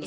de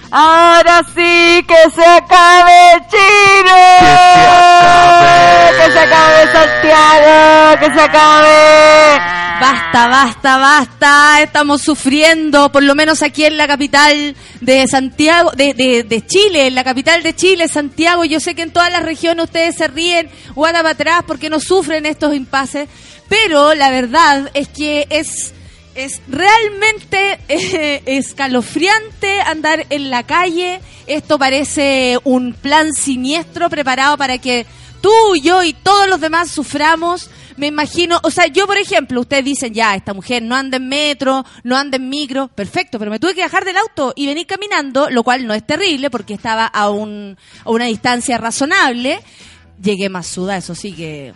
Ahora sí, que se acabe Chile. Que se acabe Santiago. Que se acabe. Basta, basta, basta. Estamos sufriendo, por lo menos aquí en la capital de Santiago, de, de, de Chile, en la capital de Chile, Santiago. Yo sé que en todas las regiones ustedes se ríen o para atrás porque no sufren estos impases. Pero la verdad es que es es realmente eh, escalofriante andar en la calle. Esto parece un plan siniestro preparado para que tú, yo y todos los demás suframos. Me imagino, o sea, yo por ejemplo, ustedes dicen, ya, esta mujer no anda en metro, no anda en micro, perfecto, pero me tuve que bajar del auto y venir caminando, lo cual no es terrible porque estaba a, un, a una distancia razonable. Llegué más suda, eso sí que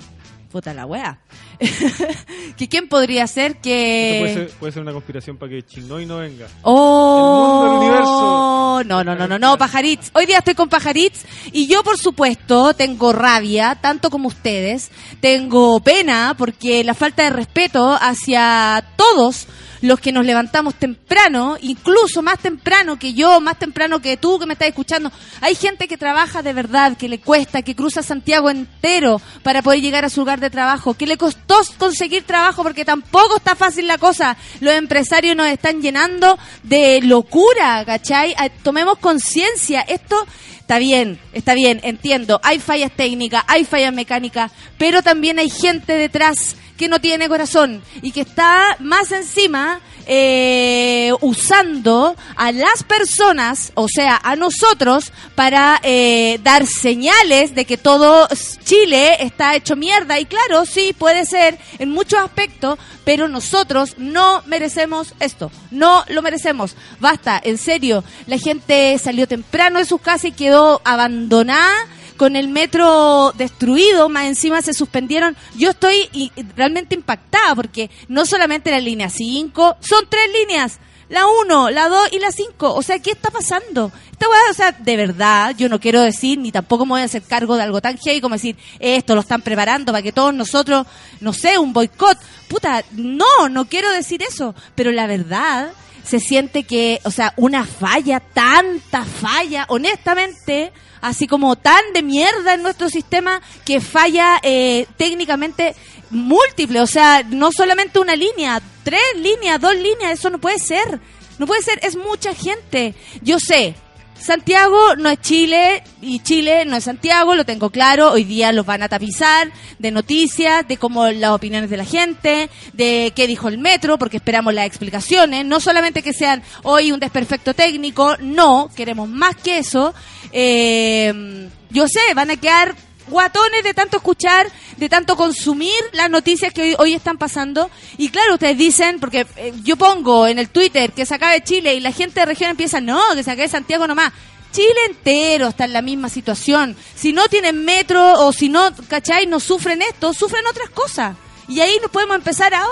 puta la wea. que quién podría ser que puede ser, puede ser, una conspiración para que Chinoy no venga. Oh, no, no, no, no, no, Pajaritz. Hoy día estoy con Pajaritz y yo por supuesto tengo rabia, tanto como ustedes. Tengo pena porque la falta de respeto hacia todos los que nos levantamos temprano, incluso más temprano que yo, más temprano que tú que me estás escuchando. Hay gente que trabaja de verdad, que le cuesta, que cruza Santiago entero para poder llegar a su lugar de trabajo, que le costó conseguir trabajo porque tampoco está fácil la cosa. Los empresarios nos están llenando de locura, ¿cachai? Ah, tomemos conciencia. Esto está bien, está bien, entiendo. Hay fallas técnicas, hay fallas mecánicas, pero también hay gente detrás que no tiene corazón y que está más encima eh, usando a las personas, o sea, a nosotros, para eh, dar señales de que todo Chile está hecho mierda. Y claro, sí, puede ser en muchos aspectos, pero nosotros no merecemos esto, no lo merecemos. Basta, en serio, la gente salió temprano de sus casas y quedó abandonada con el metro destruido, más encima se suspendieron. Yo estoy realmente impactada porque no solamente la línea 5, son tres líneas. La 1, la 2 y la 5. O sea, ¿qué está pasando? Esta o sea, de verdad, yo no quiero decir, ni tampoco me voy a hacer cargo de algo tan heavy como decir, esto lo están preparando para que todos nosotros, no sé, un boicot. Puta, no, no quiero decir eso. Pero la verdad, se siente que, o sea, una falla, tanta falla, honestamente, así como tan de mierda en nuestro sistema que falla eh, técnicamente múltiple, o sea, no solamente una línea, tres líneas, dos líneas, eso no puede ser. No puede ser, es mucha gente. Yo sé, Santiago no es Chile y Chile no es Santiago, lo tengo claro. Hoy día los van a tapizar de noticias, de cómo las opiniones de la gente, de qué dijo el metro, porque esperamos las explicaciones. No solamente que sean hoy un desperfecto técnico, no, queremos más que eso. Eh, yo sé, van a quedar guatones de tanto escuchar, de tanto consumir las noticias que hoy, están pasando. Y claro, ustedes dicen, porque eh, yo pongo en el Twitter que se acabe Chile y la gente de región empieza, no, que se acabe Santiago nomás. Chile entero está en la misma situación. Si no tienen metro o si no, ¿cachai? No sufren esto, sufren otras cosas. Y ahí nos podemos empezar a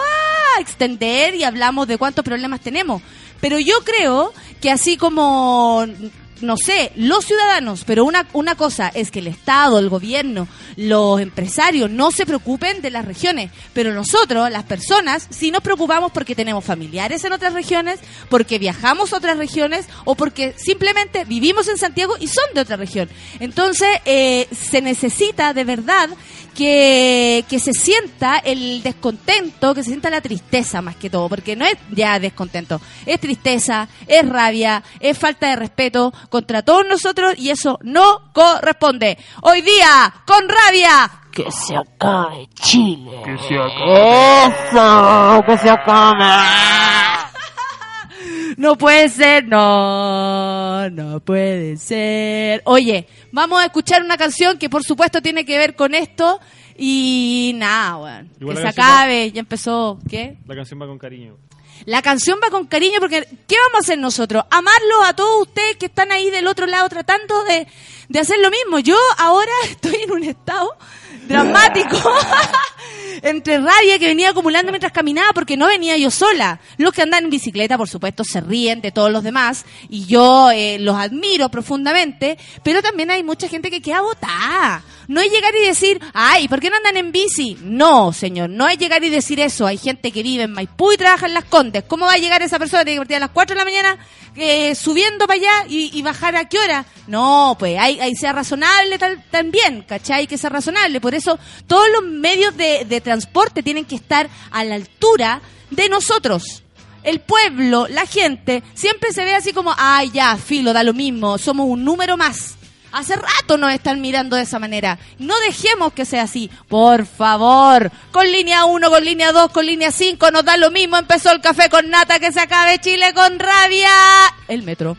extender y hablamos de cuántos problemas tenemos. Pero yo creo que así como no sé, los ciudadanos, pero una, una cosa es que el Estado, el gobierno, los empresarios no se preocupen de las regiones, pero nosotros, las personas, sí nos preocupamos porque tenemos familiares en otras regiones, porque viajamos a otras regiones o porque simplemente vivimos en Santiago y son de otra región. Entonces, eh, se necesita de verdad que, que se sienta el descontento, que se sienta la tristeza más que todo, porque no es ya descontento, es tristeza, es rabia, es falta de respeto contra todos nosotros y eso no corresponde. Hoy día, con rabia, que se acabe Chile. Que se acabe. Eso, que se acabe. No puede ser, no, no puede ser. Oye, vamos a escuchar una canción que por supuesto tiene que ver con esto y nada. Igual Que se va- acabe, ya empezó, ¿qué? La canción va con cariño. La canción va con cariño porque ¿qué vamos a hacer nosotros? Amarlos a todos ustedes que están ahí del otro lado tratando de, de hacer lo mismo. Yo ahora estoy en un estado dramático entre rabia que venía acumulando mientras caminaba porque no venía yo sola. Los que andan en bicicleta, por supuesto, se ríen de todos los demás y yo eh, los admiro profundamente, pero también hay mucha gente que queda botada. No es llegar y decir, ay, ¿por qué no andan en bici? No, señor, no es llegar y decir eso. Hay gente que vive en Maipú y trabaja en Las Condes. ¿Cómo va a llegar esa persona? Tiene que partir a las 4 de la mañana eh, subiendo para allá y, bajar a qué hora? No, pues hay, hay sea razonable tal- también, ¿cachai? Hay que ser razonable. Por eso todos los medios de, de transporte tienen que estar a la altura de nosotros. El pueblo, la gente, siempre se ve así como, ay, ya, filo, da lo mismo, somos un número más. Hace rato nos están mirando de esa manera. No dejemos que sea así. Por favor. Con línea 1, con línea 2, con línea 5, nos da lo mismo. Empezó el café con nata, que se acabe Chile con rabia. El metro.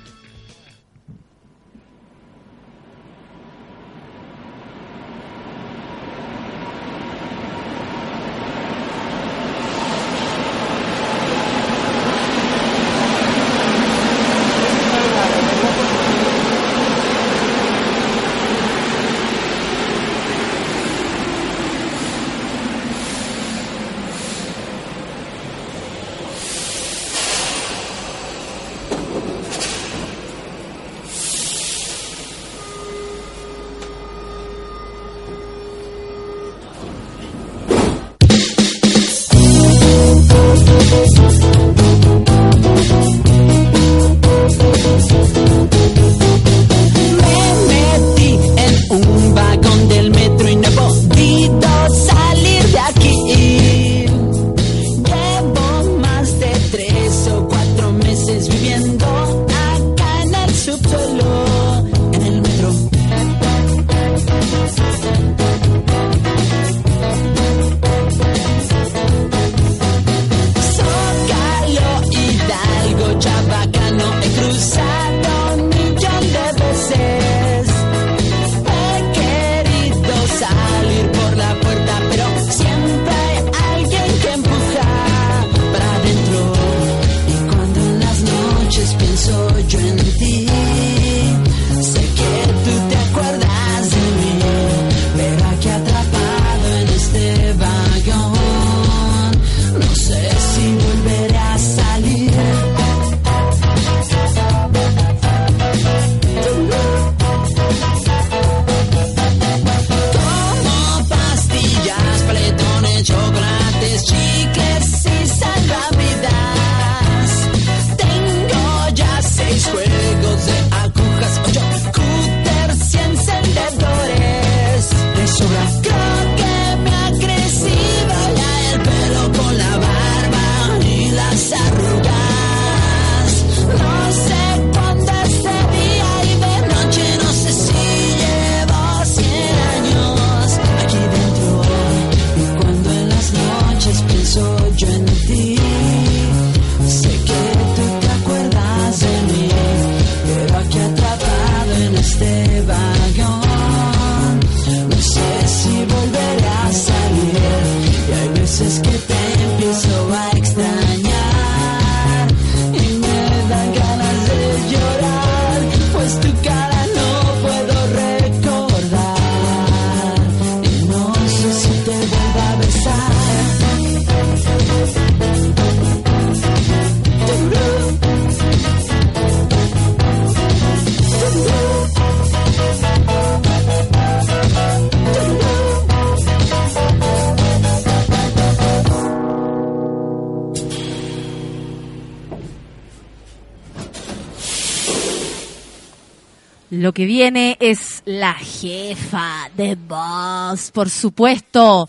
Lo que viene es la jefa de Boss, por supuesto.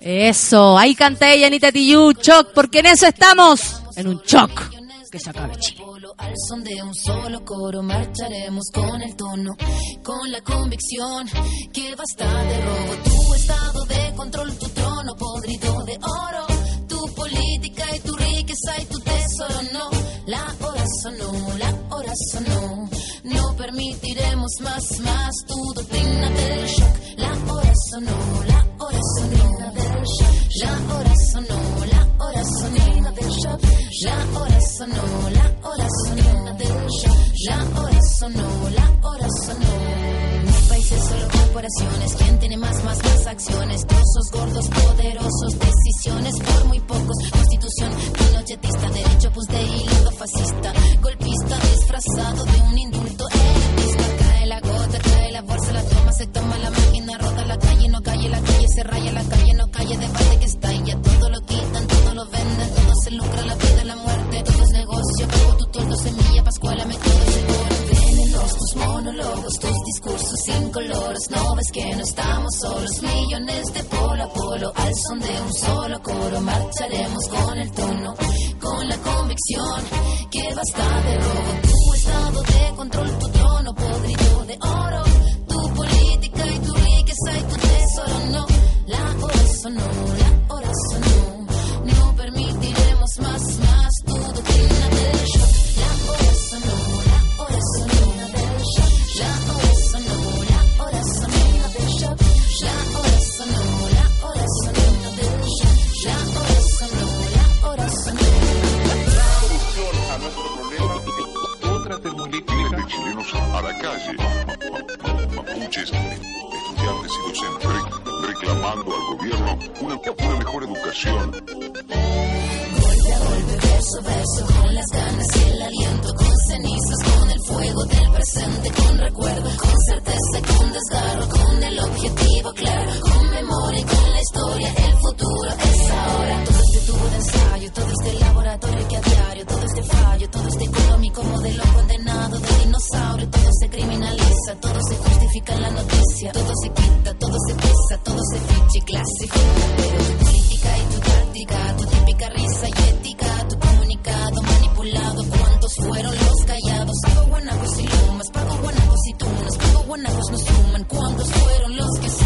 Eso, ahí canta ella, Anita Tijoux, Choc, porque en eso estamos, en un choc. Que se acabe Chile. Al son de un solo coro marcharemos con el tono, con la convicción que basta de robo. Tu estado de control, tu trono podrido de oro, tu política y tu riqueza y tu tesoro. No, la hora sonó, la hora sonó. Permitiremos más, más tu doctrina del shock. La hora sonó, la hora sonó del shock. La hora sonó, la hora sonó del shock. La hora sonó, la hora del shock. La hora sonó, la hora sonó. Países, solo corporaciones. ¿Quién tiene más, más, más acciones? Trozos gordos, poderosos, decisiones por muy pocos. Constitución pinochetista, derecho pues de hilo fascista. Golpista disfrazado de un indulto la toma, se toma la máquina, rota la calle, no calle, la calle se raya, la calle no calle, debate que está y ya todo lo quitan, todo lo venden, todo se lucra, la vida, la muerte, todo es negocio, pago tu tordo, semilla, pascuala, me todo se cobra. Venenos tus monólogos, tus discursos incoloros, no ves que no estamos solos, millones de polo a polo, al son de un solo coro, marcharemos con el tono, con la convicción que basta de robo, tu estado de control, tu trono podrido de oro, no, la hora sonó, la hora sonó, no permitiremos más, más tu doctrina del shock, la hora sonó, la hora sonó la hora sonó, la hora sonó la hora sonó, la hora sonó la hora sonó, la hora sonó. solución a nuestro problema otra termolítica de chilenos a la calle mapuches estudiantes y docentes reclamando al gobierno una, mejor educación Golpe a golpe, verso verso, con las ganas y el aliento, con cenizas, con el fuego del presente, con recuerdo, con certeza, con desgarro, con el objetivo claro, con memoria y con la historia, el futuro es ahora. Todo este laboratorio que a diario, todo este fallo, todo este económico modelo condenado de dinosaurio, todo se criminaliza, todo se justifica en la noticia, todo se quita, todo se pisa, todo se ficha y pero tu política y tu táctica, tu típica risa y ética, tu comunicado manipulado, ¿cuántos fueron los callados? Pago guanacos y lumas, pago guanacos y tunas, pago guanacos no suman, ¿cuántos fueron los que se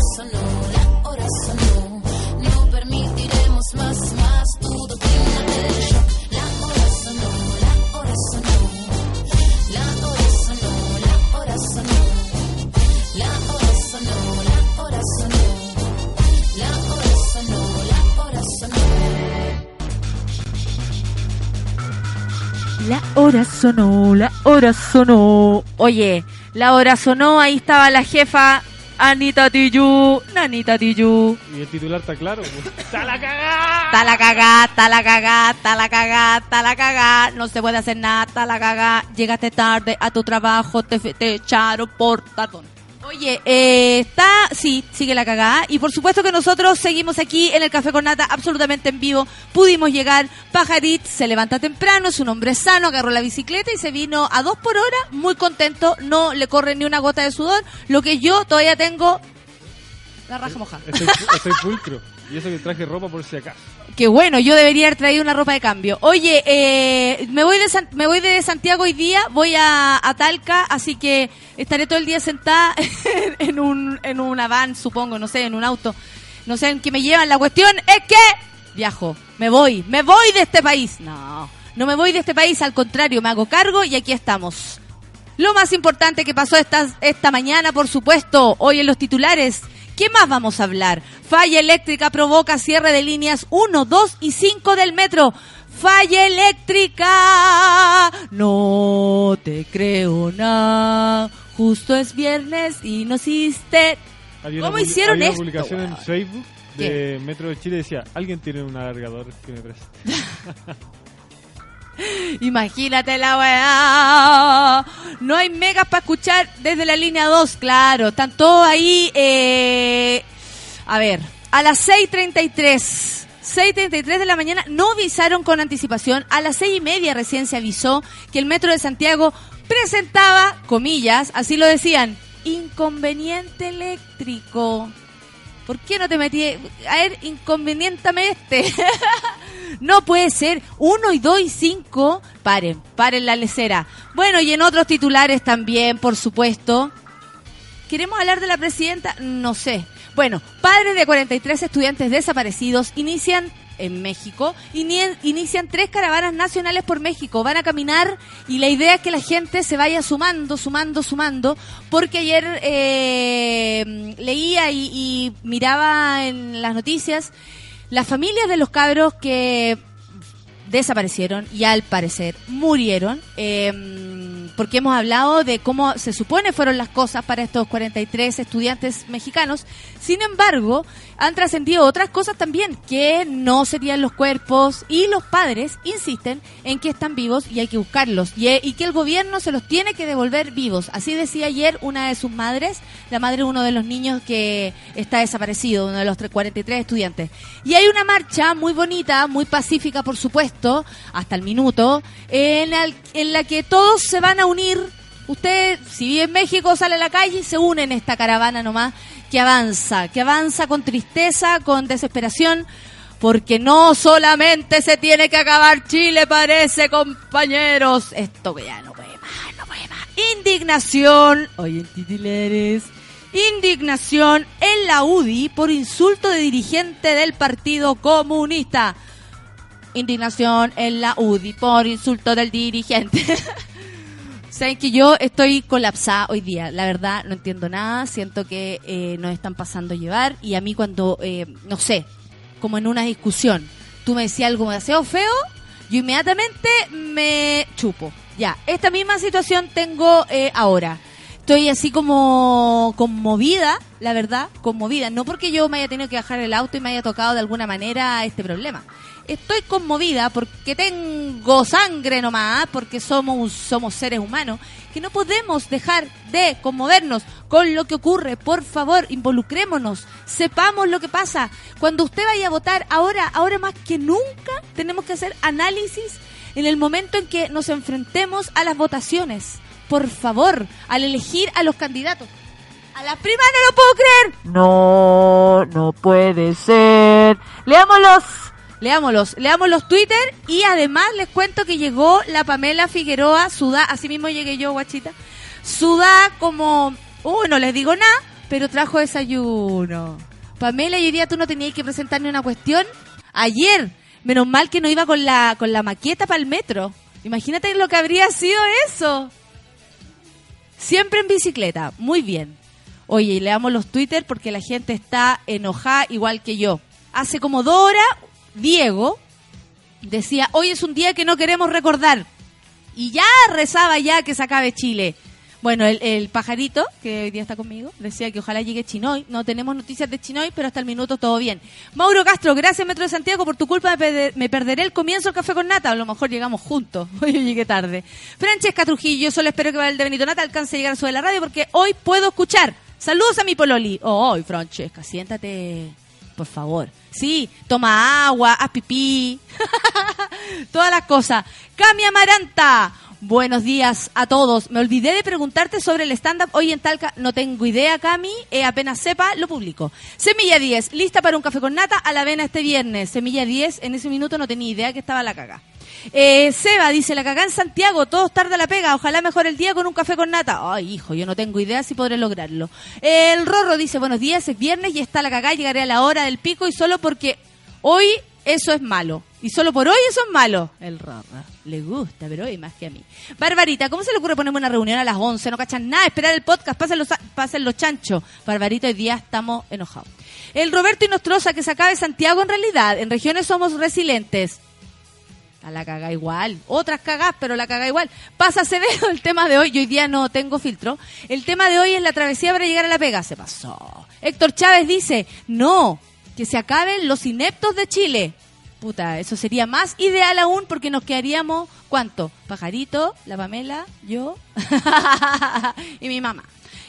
hora sonó, la hora sonó. Oye, la hora sonó, ahí estaba la jefa Anita Tiyu, Nanita Tiyu. Y el titular está claro. pues. ¡Está la cagada! Ta la cagá, ta la cagá, ta la cagá, ta la cagá, no se puede hacer nada, ta la cagá, llegaste tarde a tu trabajo, te, te echaron por. Oye, eh, está, sí, sigue la cagada. Y por supuesto que nosotros seguimos aquí en el Café con Nata, absolutamente en vivo. Pudimos llegar, Pajarit se levanta temprano, es un hombre sano, agarró la bicicleta y se vino a dos por hora, muy contento, no le corre ni una gota de sudor. Lo que yo todavía tengo, la raja mojada. Estoy, estoy pulcro. Y eso que traje ropa por si acaso. Que bueno, yo debería haber traído una ropa de cambio. Oye, eh, me voy de San- me voy de Santiago hoy día, voy a, a Talca, así que estaré todo el día sentada en un en una van, supongo, no sé, en un auto. No sé en qué me llevan. La cuestión es que viajo, me voy, me voy de este país. No, no me voy de este país, al contrario, me hago cargo y aquí estamos. Lo más importante que pasó esta, esta mañana, por supuesto, hoy en los titulares. ¿Qué más vamos a hablar? Falla eléctrica provoca cierre de líneas 1, 2 y 5 del metro. Falla eléctrica. No te creo nada. Justo es viernes y no hiciste. ¿Cómo hicieron había esto, una publicación en? Facebook de Metro de Chile decía, alguien tiene un alargador que me preste. Imagínate la weá. No hay megas para escuchar desde la línea 2, claro. Están todos ahí. Eh, A ver, a las 6.33. 6.33 de la mañana no avisaron con anticipación. A las seis y media recién se avisó que el Metro de Santiago presentaba, comillas, así lo decían, inconveniente eléctrico. ¿Por qué no te metí? A ver, inconvenientemente. no puede ser. Uno y dos y cinco. Paren, paren la lecera. Bueno, y en otros titulares también, por supuesto. ¿Queremos hablar de la presidenta? No sé. Bueno, padres de 43 estudiantes desaparecidos inician en México, ini- inician tres caravanas nacionales por México. Van a caminar y la idea es que la gente se vaya sumando, sumando, sumando, porque ayer eh, leía y, y miraba en las noticias las familias de los cabros que desaparecieron y al parecer murieron, eh, porque hemos hablado de cómo se supone fueron las cosas para estos 43 estudiantes mexicanos. Sin embargo, han trascendido otras cosas también, que no serían los cuerpos y los padres insisten en que están vivos y hay que buscarlos y, que el gobierno se los tiene que devolver vivos. Así decía ayer una de sus madres, la madre de uno de los niños que está desaparecido, uno de los tre- 43 estudiantes. Y hay una marcha muy bonita, muy pacífica, por supuesto, hasta el minuto, en, el- en la que todos se van a unir. Usted, si vive en México, sale a la calle y se une en esta caravana nomás que avanza, que avanza con tristeza, con desesperación, porque no solamente se tiene que acabar Chile, parece, compañeros. Esto que ya no puede más, no puede más. Indignación, oye, en titulares. Indignación en la UDI por insulto de dirigente del Partido Comunista. Indignación en la UDI por insulto del dirigente. Saben que yo estoy colapsada hoy día, la verdad no entiendo nada, siento que eh, nos están pasando a llevar y a mí cuando, eh, no sé, como en una discusión, tú me decías algo demasiado feo, yo inmediatamente me chupo. Ya, esta misma situación tengo eh, ahora. Estoy así como conmovida, la verdad, conmovida. No porque yo me haya tenido que bajar el auto y me haya tocado de alguna manera este problema. Estoy conmovida porque tengo sangre nomás, porque somos, somos seres humanos, que no podemos dejar de conmovernos con lo que ocurre. Por favor, involucrémonos, sepamos lo que pasa. Cuando usted vaya a votar, ahora, ahora más que nunca, tenemos que hacer análisis en el momento en que nos enfrentemos a las votaciones. Por favor, al elegir a los candidatos. A la prima no lo puedo creer. No, no puede ser. Leámoslos. Leámoslos, leamos los Twitter y además les cuento que llegó la Pamela Figueroa, sudá, así mismo llegué yo, guachita, sudá como, uy, no les digo nada, pero trajo desayuno. Pamela, y hoy día tú no tenías que presentar ni una cuestión. Ayer, menos mal que no iba con la, con la maqueta para el metro. Imagínate lo que habría sido eso. Siempre en bicicleta, muy bien. Oye, leamos los Twitter porque la gente está enojada igual que yo. Hace como dos horas, Diego decía, hoy es un día que no queremos recordar. Y ya rezaba ya que se acabe Chile. Bueno, el, pajarito, que hoy día está conmigo, decía que ojalá llegue Chinoy. No tenemos noticias de Chinoy, pero hasta el minuto todo bien. Mauro Castro, gracias Metro de Santiago, por tu culpa me, perder- me perderé el comienzo del café con nata. A lo mejor llegamos juntos. Hoy llegué tarde. Francesca Trujillo, solo espero que el de Benito Nata alcance a llegar a su de la radio porque hoy puedo escuchar. Saludos a mi pololi. Oh, Francesca, siéntate, por favor. Sí, toma agua, haz pipí. Todas las cosas. Cami Amaranta. Buenos días a todos. Me olvidé de preguntarte sobre el stand-up hoy en Talca. No tengo idea, Cami. Eh, apenas sepa, lo publico. Semilla 10, lista para un café con nata a la avena este viernes. Semilla 10, en ese minuto no tenía idea que estaba la caga. Eh, Seba dice, la cagá en Santiago, todos tarde a la pega, ojalá mejor el día con un café con nata. Ay, hijo, yo no tengo idea si podré lograrlo. El Rorro dice, buenos días, es viernes y está la cagá, llegaré a la hora del pico y solo porque hoy eso es malo. Y solo por hoy eso es malo. El Rorro, le gusta, pero hoy más que a mí. Barbarita, ¿cómo se le ocurre ponerme una reunión a las 11? No cachan nada, esperar el podcast, pasen los, pasen chanchos. Barbarita, hoy día estamos enojados. El Roberto Inostroza, que se acabe Santiago en realidad. En regiones somos resilientes. A la caga igual. Otras cagás, pero la caga igual. Pasa Acevedo el tema de hoy. Yo hoy día no tengo filtro. El tema de hoy es la travesía para llegar a la pega. Se pasó. Héctor Chávez dice, no, que se acaben los ineptos de Chile. Puta, eso sería más ideal aún porque nos quedaríamos, ¿cuánto? Pajarito, la Pamela, yo y mi mamá.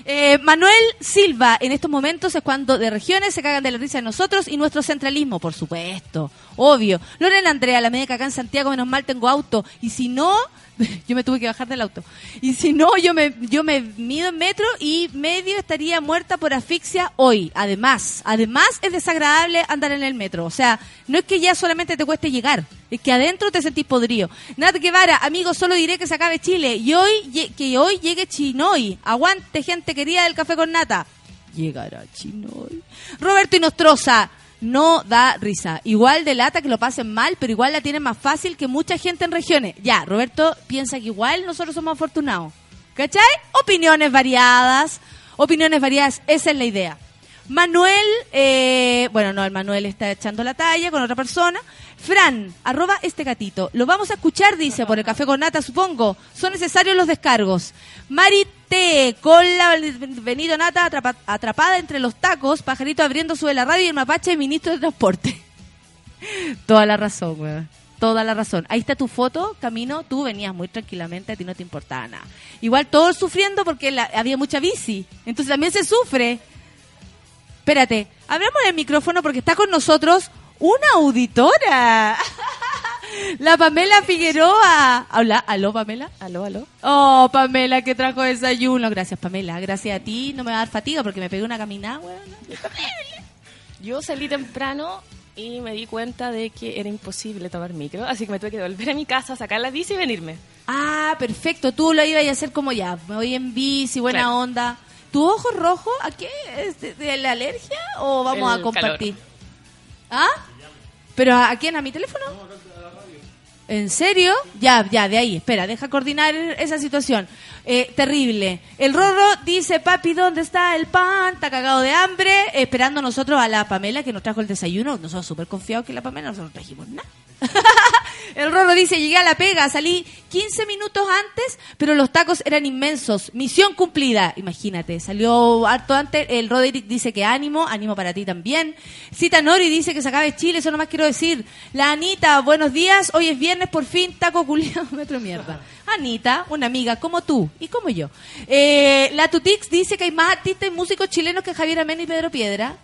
Eh, Manuel Silva, en estos momentos es cuando de regiones se cagan de la risa de nosotros y nuestro centralismo, por supuesto, obvio. Lorena Andrea, la media acá en Santiago, menos mal tengo auto, y si no, yo me tuve que bajar del auto. Y si no, yo me, yo me mido en metro y medio estaría muerta por asfixia hoy. Además, además es desagradable andar en el metro. O sea, no es que ya solamente te cueste llegar, es que adentro te sentís podrido. Nat Guevara, amigos, solo diré que se acabe Chile y hoy, que hoy llegue Chinoy. Aguante, gente querida del café con nata. Llegará Chinoy. Roberto Inostroza. No da risa. Igual de lata que lo pasen mal, pero igual la tienen más fácil que mucha gente en regiones. Ya, Roberto piensa que igual nosotros somos afortunados. ¿Cachai? Opiniones variadas. Opiniones variadas, esa es la idea. Manuel, eh, bueno, no, el Manuel está echando la talla con otra persona. Fran, arroba este gatito. Lo vamos a escuchar, dice, por el café con nata, supongo. Son necesarios los descargos. Mari T, con la venido nata atrapa- atrapada entre los tacos, pajarito abriendo sube la radio y el mapache ministro de transporte. Toda la razón, weón. Toda la razón. Ahí está tu foto, Camino. Tú venías muy tranquilamente, a ti no te importaba nada. Igual todos sufriendo porque la- había mucha bici. Entonces también se sufre. Espérate, abramos el micrófono porque está con nosotros una auditora. La Pamela Figueroa. Hola, aló Pamela. Aló, aló. Oh, Pamela, que trajo desayuno. Gracias, Pamela. Gracias a ti. No me va a dar fatiga porque me pegué una caminada, weón. Yo salí temprano y me di cuenta de que era imposible tomar micro, así que me tuve que volver a mi casa, sacar la bici y venirme. Ah, perfecto. Tú lo ibas a hacer como ya. Me voy en bici, buena Claro. onda. ¿Tu ojo rojo? ¿A qué? ¿Es de, de la alergia o vamos El a compartir? ¿Ah? ¿Pero a, a quién? ¿A mi teléfono? ¿En serio? Ya, ya, de ahí. Espera, deja coordinar esa situación. Eh, terrible. El Rorro dice, papi, ¿dónde está el pan? Está cagado de hambre. Esperando nosotros a la Pamela que nos trajo el desayuno. Nosotros súper confiados que la Pamela nosotros trajimos nada. El Rorro dice, llegué a la pega, salí 15 minutos antes, pero los tacos eran inmensos. Misión cumplida. Imagínate, salió harto antes. El Roderick dice que ánimo, ánimo para ti también. Cita Nori dice que se acabe Chile, eso nomás quiero decir. La Anita, buenos días, hoy es viernes, por fin, taco culiado, metro mierda. Anita, una amiga como tú y como yo. Eh, la Tutix dice que hay más artistas y músicos chilenos que Javier Amena y Pedro Piedra.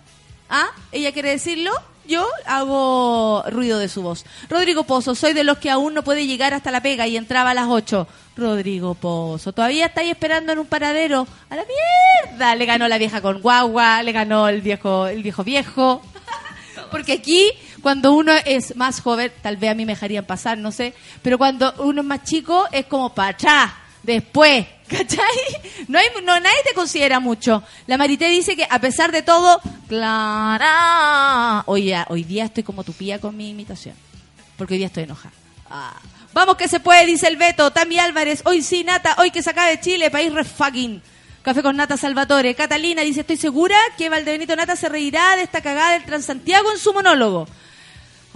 ¿Ah? ¿Ella quiere decirlo? Yo hago ruido de su voz. Rodrigo Pozo, soy de los que aún no puede llegar hasta la pega y entraba a las 8. Rodrigo Pozo, todavía estáis esperando en un paradero. A la mierda. Le ganó la vieja con guagua, le ganó el viejo, el viejo viejo. Porque aquí, cuando uno es más joven, tal vez a mí me dejarían pasar, no sé, pero cuando uno es más chico, es como para atrás, después, ¿cachai? No hay, no, nadie te considera mucho. La Marité dice que a pesar de todo, Clara, hoy, día estoy como tupía con mi imitación, porque hoy día estoy enojada. Ah. Vamos que se puede, dice el Beto. Tami Álvarez, hoy sí, Nata, hoy que se acabe Chile, país re fucking. Café con Nata Salvatore. Catalina dice, estoy segura que Valdebenito Nata se reirá de esta cagada del Transantiago en su monólogo.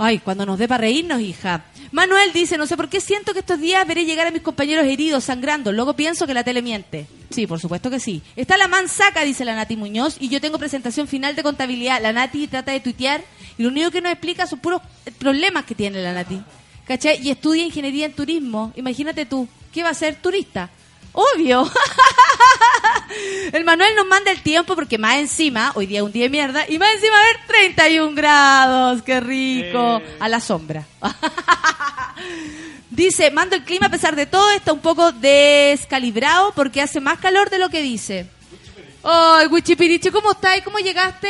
Ay, cuando nos dé para reírnos, hija. Manuel dice, no sé por qué siento que estos días veré llegar a mis compañeros heridos, sangrando. Luego pienso que la tele miente. Sí, por supuesto que sí. Está la mansaca, dice la Nati Muñoz, y yo tengo presentación final de contabilidad. La Nati trata de tuitear y lo único que nos explica son puros problemas que tiene la Nati. ¿Cachai? Y estudia ingeniería en turismo. Imagínate tú, ¿qué va a ser turista? Obvio. El Manuel nos manda el tiempo porque más encima, hoy día es un día de mierda, y más encima a ver 31 grados, qué rico, Eh. a la sombra. dice, mando el clima a pesar de todo, está un poco descalibrado porque hace más calor de lo que dice. Ay, Wichipiriche, ¿cómo estás? ¿Cómo llegaste?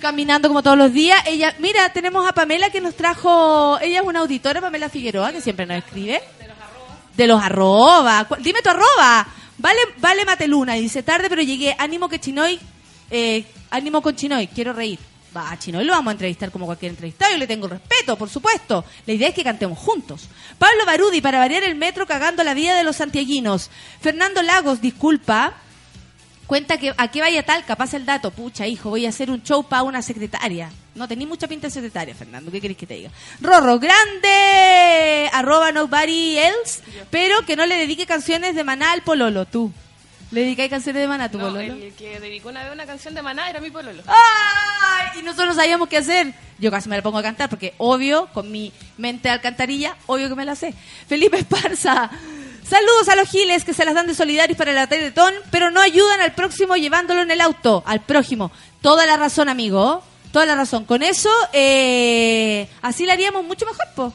Caminando como todos los días. Ella, mira, tenemos a Pamela que nos trajo, ella es una auditora, Pamela Figueroa, que siempre nos escribe. De los arroba. Cu- Dime tu arroba. Vale, vale Mateluna. Dice, tarde pero llegué. Ánimo que Chinoy. Eh, ánimo con Chinoy. Quiero reír. Va, a Chinoy lo vamos a entrevistar como cualquier entrevistado. Yo le tengo respeto, por supuesto. La idea es que cantemos juntos. Pablo Barudi, para variar el metro cagando la vida de los santiaguinos. Fernando Lagos, disculpa. Cuenta que a qué vaya tal, capaz el dato. Pucha, hijo, voy a hacer un show para una secretaria. No tenés mucha pinta de secretaria, Fernando. ¿Qué querés que te diga? Rorro, grande, arroba nobody else, pero que no le dedique canciones de maná al pololo, tú. ¿Le dedicáis canciones de maná a tu No, pololo? el que dedicó una vez una canción de Maná era mi pololo. ¡Ay! Y nosotros no sabíamos qué hacer. Yo casi me la pongo a cantar porque, obvio, con mi mente alcantarilla, obvio que me la sé. Felipe Esparza. Saludos a los giles que se las dan de solidarios para la Teletón, pero no ayudan al próximo llevándolo en el auto, al prójimo. Toda la razón, amigo. Toda la razón. Con eso, eh, así la haríamos mucho mejor, po.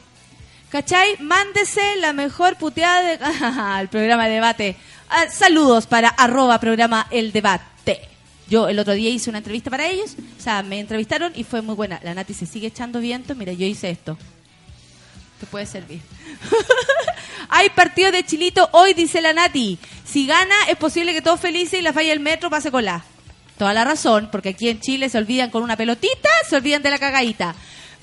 ¿Cachai? Mándese la mejor puteada de... al programa de debate. Ah, saludos para arroba programa El Debate. Yo el otro día hice una entrevista para ellos, o sea, me entrevistaron y fue muy buena. La Nati se sigue echando viento, mira, yo hice esto. Te puede servir. Hay partido de Chilito hoy, dice la Nati. Si gana, es posible que todos felices y la falla del metro pase con la. Toda la razón, porque aquí en Chile se olvidan con una pelotita, se olvidan de la cagadita.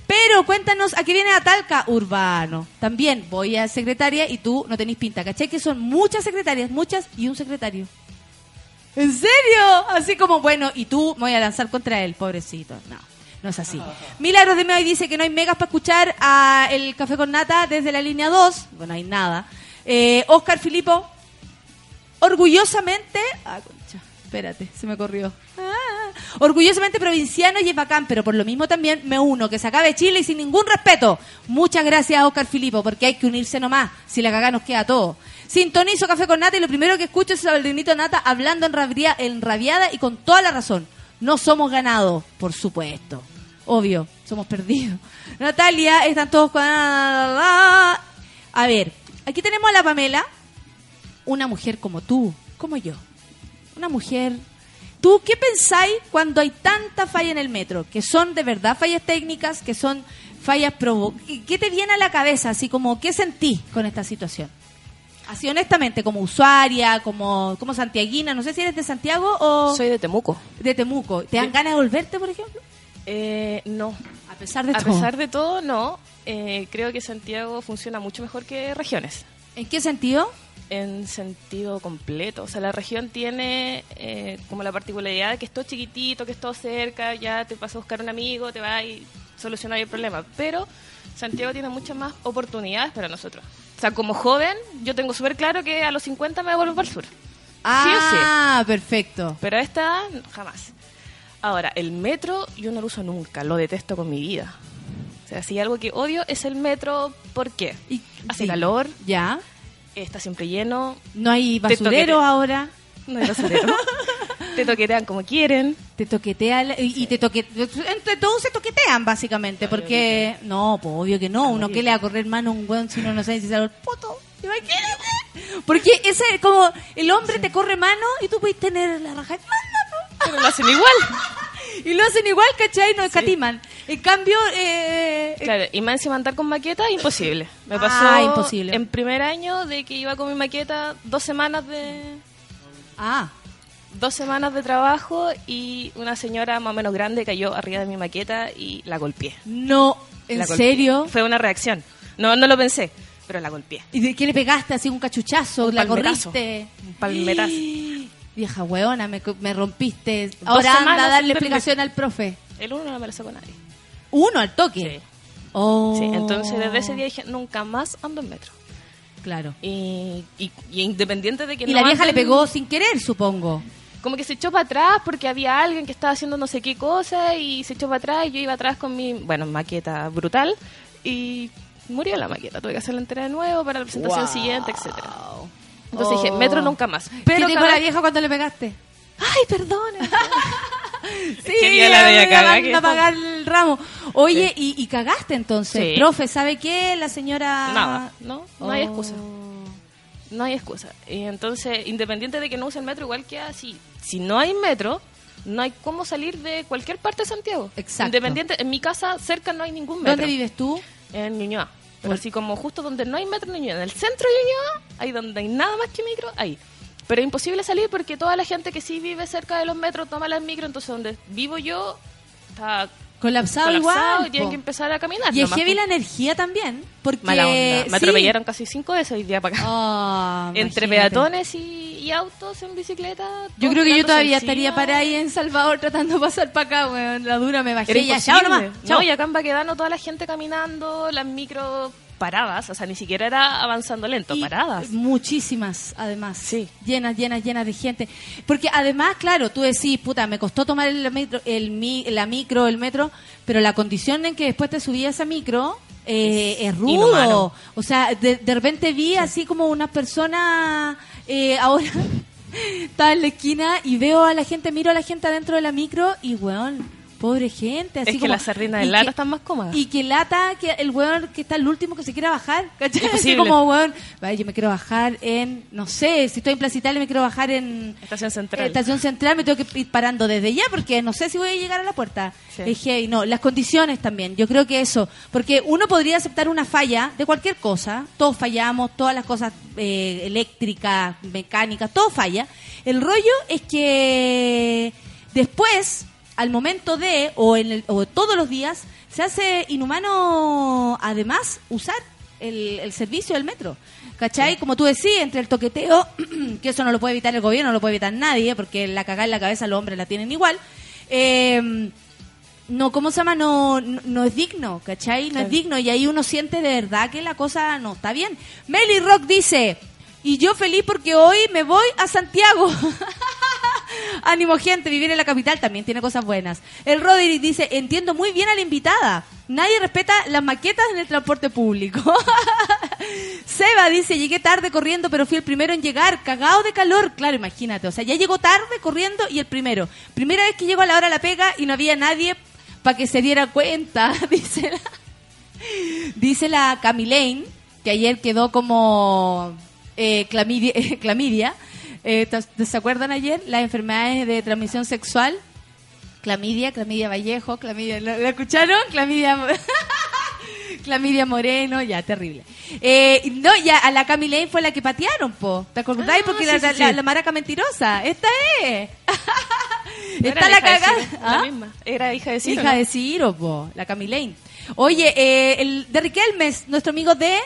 Pero cuéntanos, ¿a qué viene Atalca? Urbano. También voy a secretaria y tú no tenés pinta. ¿Cachai? Que son muchas secretarias, muchas y un secretario. ¿En serio? Así como, bueno, y tú me voy a lanzar contra él, pobrecito. No, no es así. Milagros de Meoy dice que no hay megas para escuchar a el café con nata desde la línea 2. Bueno, hay nada. Eh, Oscar Filipo, orgullosamente. Ah, concha, espérate, se me corrió. Ah, orgullosamente provinciano y es bacán, pero por lo mismo también me uno, que se acabe Chile y sin ningún respeto. Muchas gracias, Oscar Filipo, porque hay que unirse nomás. Si la cagá nos queda todo. Sintonizo café con nata y lo primero que escucho es a Valdenito Nata hablando en rabia- enrabiada y con toda la razón. No somos ganados, por supuesto. Obvio, somos perdidos. Natalia, están todos con... A ver, aquí tenemos a la Pamela, una mujer como tú, como yo. Una mujer... ¿Tú qué pensáis cuando hay tanta falla en el metro? Que son de verdad fallas técnicas, que son fallas provo... ¿Qué te viene a la cabeza? Así como, ¿qué sentís con esta situación? Así honestamente, como usuaria, como, como santiaguina, no sé si eres de Santiago o Soy de Temuco. de Temuco. ¿Te dan ganas de volverte, por ejemplo? Eh, no. A pesar de A todo. pesar de todo, no. Eh, creo que Santiago funciona mucho mejor que regiones. ¿En qué sentido? En sentido completo. O sea, la región tiene eh, como la particularidad de que es todo chiquitito, que es todo cerca, ya te vas a buscar un amigo, te vas y solucionar el problema. Pero Santiago tiene muchas más oportunidades para nosotros. O sea, como joven, yo tengo súper claro que a los 50 me vuelvo para el sur. Ah, perfecto. Pero a esta edad, jamás. Ahora, el metro yo no lo uso nunca, lo detesto con mi vida. O sea, si hay algo que odio es el metro, ¿por qué? Y- Hace sí. calor, Ya. está siempre lleno, No hay basurero ahora. no hay basurero. Te toquetean como quieren. Te toquetea la- y y te toque entre todos se toquetean básicamente porque no, pues obvio que no, uno que le va a correr mano a un weón si uno no sabe si sale el poto. Imagínate. Porque ese es como el hombre te corre mano y tú puedes tener la raja de mano, ¿no? Pero lo hacen igual. Y lo hacen igual, ¿cachai? No escatiman. En cambio, eh, Claro, y más encima andar con maqueta, imposible. Me Ah, pasó imposible. en primer año de que iba con mi maqueta dos semanas de ah, dos semanas de trabajo y una señora más o menos grande cayó arriba de mi maqueta y la golpeé. no, ¿en La golpeé. serio? Fue una reacción. No, no lo pensé, pero la golpeé. ¿Y de qué le pegaste? ¿Así un cachuchazo? Un ¿La corriste? Un palmerazo. Vieja hueona, me, me rompiste. Ahora anda a darle explicación al profe. El uno no me lo sacó nadie. Uno al toque. Sí. Oh. Sí, entonces desde ese día dije, nunca más ando en metro. Claro. Y, y, y independiente de que Y no la vieja le pegó sin querer, supongo. Como que se echó para atrás porque había alguien que estaba haciendo no sé qué cosa y se echó para atrás y yo iba atrás con mi, bueno, maqueta brutal y murió la maqueta. Tuve que hacerla entera de nuevo para la presentación siguiente, etcétera. Entonces dije, Oh. metro nunca más. ¿Qué Pero dijo cada- la vieja cuando le pegaste? Ay, perdón. Sí, que ya la veía cagada, van que- a pagar el ramo. Oye, y, y cagaste entonces. Sí. Profe, ¿sabe qué? La señora... Nada, no, no hay Oh. excusa. No hay excusa. Y entonces, independiente de que no use el metro, igual que así, si no hay metro, no hay cómo salir de cualquier parte de Santiago. Exacto. Independiente, en mi casa cerca no hay ningún metro. ¿Dónde vives tú? En Ñuñoa. Pero así como justo donde no hay metro en Ñuñoa, en el centro de Ñuñoa, ahí donde hay nada más que micro, ahí. Pero es imposible salir porque toda la gente que sí vive cerca de los metros toma las micro, entonces donde vivo yo está Colapsado, colapsado igual. y tienen po. que empezar a caminar. Y es heavy po. la energía también. Porque... Mala onda. Me sí. atropellaron casi cinco veces hoy día para acá. Ah, Entre imagínate. peatones y, y autos en bicicleta. Yo creo que yo todavía encima. estaría para ahí en Salvador tratando de pasar para acá, weón. La dura me bajé ya, chao nomás. Chao. No, y acá en Baquedano toda la gente caminando, las micro paradas, o sea, ni siquiera era avanzando lento, Y paradas. Muchísimas, además. Sí. Llenas, llenas, llenas de gente. Porque además, claro, tú decís, puta, me costó tomar el metro, el mi- la micro, el metro, pero la condición en que después te subí a esa micro eh, es rudo. inhumano. O sea, de, de repente vi así como unas personas eh, ahora estaba en la esquina y veo a la gente, miro a la gente adentro de la micro y weón, pobre gente, así es que como las sardinas de lata que- están más cómodas. y que lata que el weón que está el último que se quiera bajar, ¿cachai? Así como weón, yo me quiero bajar en, no sé, si estoy en Plaza Italia me quiero bajar en Estación Central. Estación Central, me tengo que ir parando desde ya porque no sé si voy a llegar a la puerta. Sí. Dije, y no, las condiciones también, yo creo que eso, porque uno podría aceptar una falla de cualquier cosa, todos fallamos, todas las cosas eh, eléctricas, mecánicas, todo falla. El rollo es que después, al momento de, o, en el- o todos los días, se hace inhumano además usar el, el servicio del metro. ¿Cachai? Como tú decías, entre el toqueteo, que eso no lo puede evitar el gobierno, no lo puede evitar nadie, porque la cagada en la cabeza los hombres la tienen igual. Eh, no, ¿cómo se llama? No, no, no es digno, ¿cachai? No Claro. es digno y ahí uno siente de verdad que la cosa no está bien. Meli Rock dice, y yo feliz porque hoy me voy a Santiago. Ánimo gente, vivir en la capital también tiene cosas buenas. El Roderick dice, entiendo muy bien a la invitada. Nadie respeta las maquetas en el transporte público. Seba dice, llegué tarde corriendo, pero fui el primero en llegar, cagado de calor. Claro, imagínate, o sea, ya llegó tarde corriendo y el primero. Primera vez que llego a la hora de la pega y no había nadie para que se diera cuenta, dice la, dice la que ayer quedó como eh, clamidia. clamidia. Eh, ¿te- ¿Se acuerdan ayer? Las enfermedades de transmisión sexual. Clamidia, clamidia Vallejo, clamidia... ¿La, la escucharon? Clamidia... Clamidia Moreno, ya, terrible. Eh, no, ya a la Camilane fue la que patearon, po. ¿Te acordáis? Ah, Porque sí, la, sí, la- sí. la maraca mentirosa. Esta es. No Está la cagada. ¿Ah? La misma. Era hija de Ciro. Hija ¿no? de Ciro, po, la Camilane. Oye, eh, el de Riquelmes, nuestro amigo de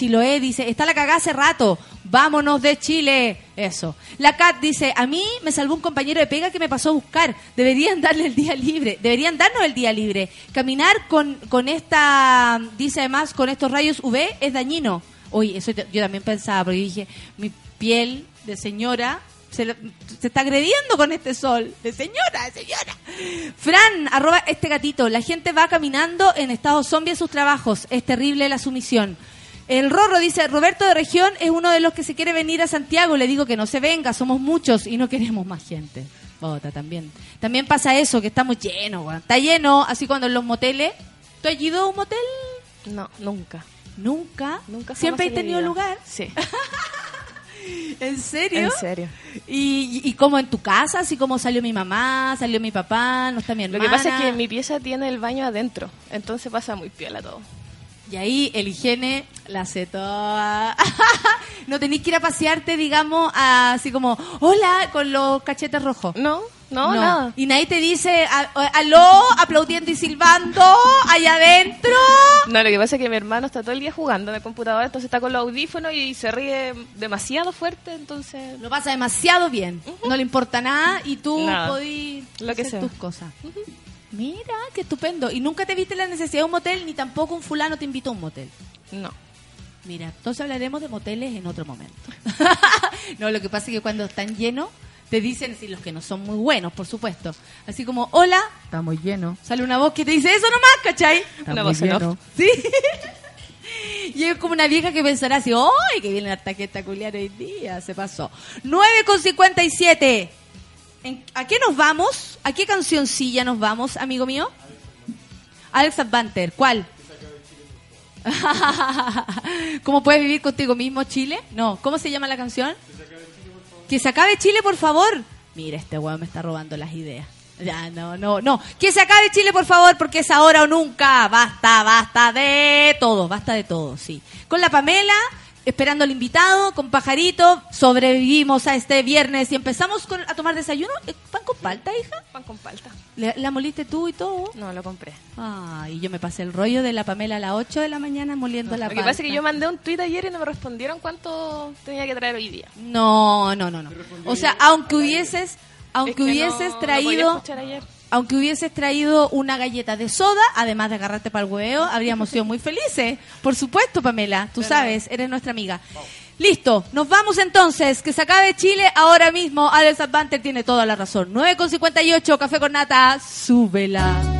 Chiloé, dice, está la cagada hace rato, vámonos de Chile. Eso. La Cat dice, a mí me salvó un compañero de pega que me pasó a buscar. Deberían darle el día libre, deberían darnos el día libre. Caminar con, con esta, dice además, con estos rayos UV es dañino. Oye, eso yo también pensaba, porque dije, mi piel de señora se, se está agrediendo con este sol. De señora, de señora. Fran, arroba este gatito. La gente va caminando en estado zombie a sus trabajos. Es terrible la sumisión. El Rorro dice, Roberto de Región es uno de los que se quiere venir a Santiago. Le digo que no se venga, somos muchos y no queremos más gente. Bota, también. También pasa eso, que estamos llenos. Está lleno, así cuando en los moteles... ¿Tú has ido a un motel? No, nunca. Nunca. Nunca Siempre mi tenido vida. lugar. Sí, ¿En serio? en serio. Y, y como en tu casa, así como salió mi mamá, salió mi papá, no está mi Lo hermana. que pasa es que mi pieza tiene el baño adentro, entonces pasa muy piola todo. Y ahí el higiene la hace toda. no tenéis que ir a pasearte, digamos, a- así como, hola, con los cachetes rojos. No, no, nada. Y nadie te dice, "A- a- aló, aplaudiendo y silbando, allá adentro. No, lo que pasa es que mi hermano está todo el día jugando en el computador, entonces está con los audífonos y se ríe demasiado fuerte, entonces... Lo pasa demasiado bien, no le importa nada y tú Nada. podís Lo que hacer sea. tus cosas. Mira, qué estupendo. Y nunca te viste la necesidad de un motel, ni tampoco un fulano te invitó a un motel. No. Mira, entonces hablaremos de moteles en otro momento. no, lo que pasa es que cuando están llenos, te dicen, sí, los que no son muy buenos, por supuesto. Así como, hola, estamos llenos. Sale una voz que te dice eso nomás, ¿cachai? Una voz en off. Sí. Y es como una vieja que pensará así, ¡ay, que viene la taqueta culiar hoy día! Se pasó. 9 con 57. ¿En- ¿A qué nos vamos? ¿A qué cancioncilla nos vamos, amigo mío? Alex Advanter, ¿cuál? ¿Cómo puedes vivir contigo mismo, Chile? No, ¿cómo se llama la canción? Que se acabe Chile, por favor. Mira, este weón me está robando las ideas. Ya, no, no, no. Que se acabe Chile, por favor, porque es ahora o nunca. Basta, basta de todo, basta de todo, sí. Con la Pamela, esperando al invitado, con Pajarito, sobrevivimos a este viernes y empezamos con- a tomar desayuno. Eh, ¿Pan con palta, hija? Pan con palta. ¿Le- ¿La moliste tú y todo? No, lo compré. Ay, yo me pasé el rollo de la Pamela a las 8 de la mañana moliendo la Lo que palta. pasa es que yo mandé un tweet ayer y no me respondieron cuánto tenía que traer hoy día. No, no, no, no. O sea, aunque hubieses, aunque Es que no- hubieses no podía traído, escuchar ayer. Aunque hubieses traído una galleta de soda, además de agarrarte para el huevo, habríamos sido muy felices. Por supuesto, Pamela, tú sabes, eres nuestra amiga. Listo, nos vamos entonces, que se acabe Chile ahora mismo. Alex Advanter tiene toda la razón. 9,58, café con nata, súbela.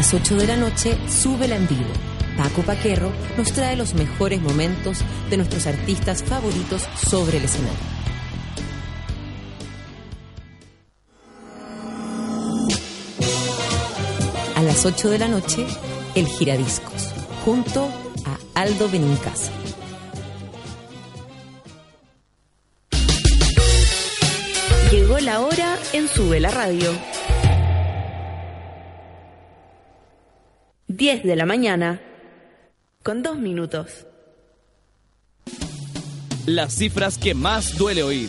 Las 8 de la noche, sube en vivo. Paco Paquerro nos trae los mejores momentos de nuestros artistas favoritos sobre el escenario. A las 8 de la noche, El Giradiscos, junto a Aldo Benincasa. Llegó la hora en Sube la Radio. 10 de la mañana, con dos minutos. Las cifras que más duele oír.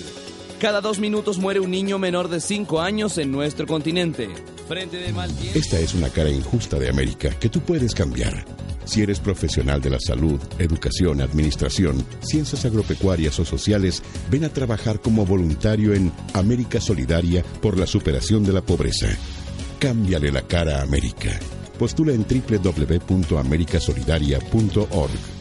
Cada dos minutos muere un niño menor de 5 años en nuestro continente. Frente de mal tiempo. Esta es una cara injusta de América que tú puedes cambiar. Si eres profesional de la salud, educación, administración, ciencias agropecuarias o sociales, ven a trabajar como voluntario en América Solidaria por la superación de la pobreza. Cámbiale la cara a América. Postula en www.americasolidaria.org.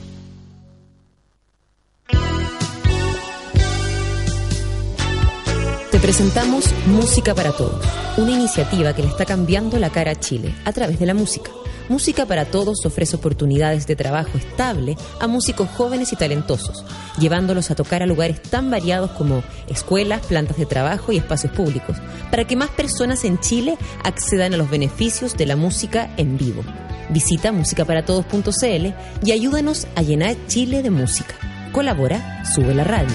Presentamos Música para Todos, una iniciativa que le está cambiando la cara a Chile a través de la música. Música para Todos ofrece oportunidades de trabajo estable a músicos jóvenes y talentosos, llevándolos a tocar a lugares tan variados como escuelas, plantas de trabajo y espacios públicos, para que más personas en Chile accedan a los beneficios de la música en vivo. Visita musicaparatodos.cl y ayúdanos a llenar Chile de música. Colabora, sube la radio.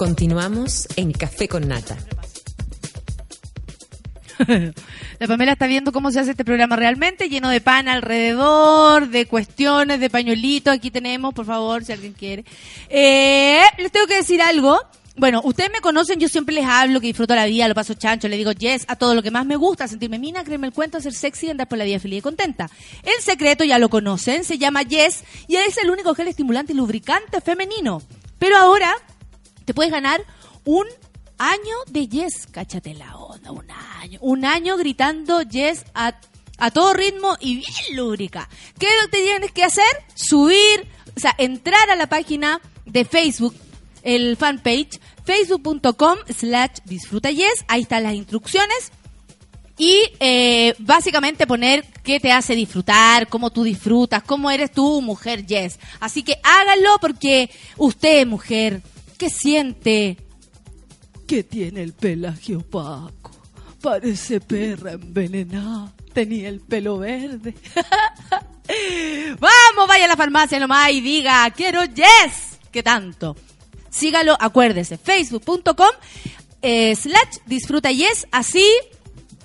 Continuamos en Café con Nata. La Pamela está viendo cómo se hace este programa realmente, lleno de pan alrededor, de cuestiones, de pañuelitos. Aquí tenemos, por favor, si alguien quiere. Eh, les tengo que decir algo. Bueno, ustedes me conocen, yo siempre les hablo que disfruto la vida, lo paso chancho, le digo yes a todo lo que más me gusta, sentirme mina, creerme el cuento, ser sexy y andar por la vida feliz y contenta. El secreto ya lo conocen, se llama yes y es el único gel estimulante y lubricante femenino. Pero ahora te puedes ganar un año de yes, cáchate la onda, un año. Un año gritando yes a, a todo ritmo y bien lúbrica. ¿Qué es lo que tienes que hacer? Subir, o sea, entrar a la página de Facebook, el fanpage, facebook.com slash disfruta yes, ahí están las instrucciones. Y eh, básicamente poner qué te hace disfrutar, cómo tú disfrutas, cómo eres tú, mujer yes. Así que háganlo porque usted, mujer, ¿qué siente? Que tiene el pelaje opaco. Parece perra envenenada. Tenía el pelo verde. Vamos, vaya a la farmacia nomás y diga, quiero yes. ¿Qué tanto? Sígalo, acuérdese, facebook.com eh, slash disfruta yes. Así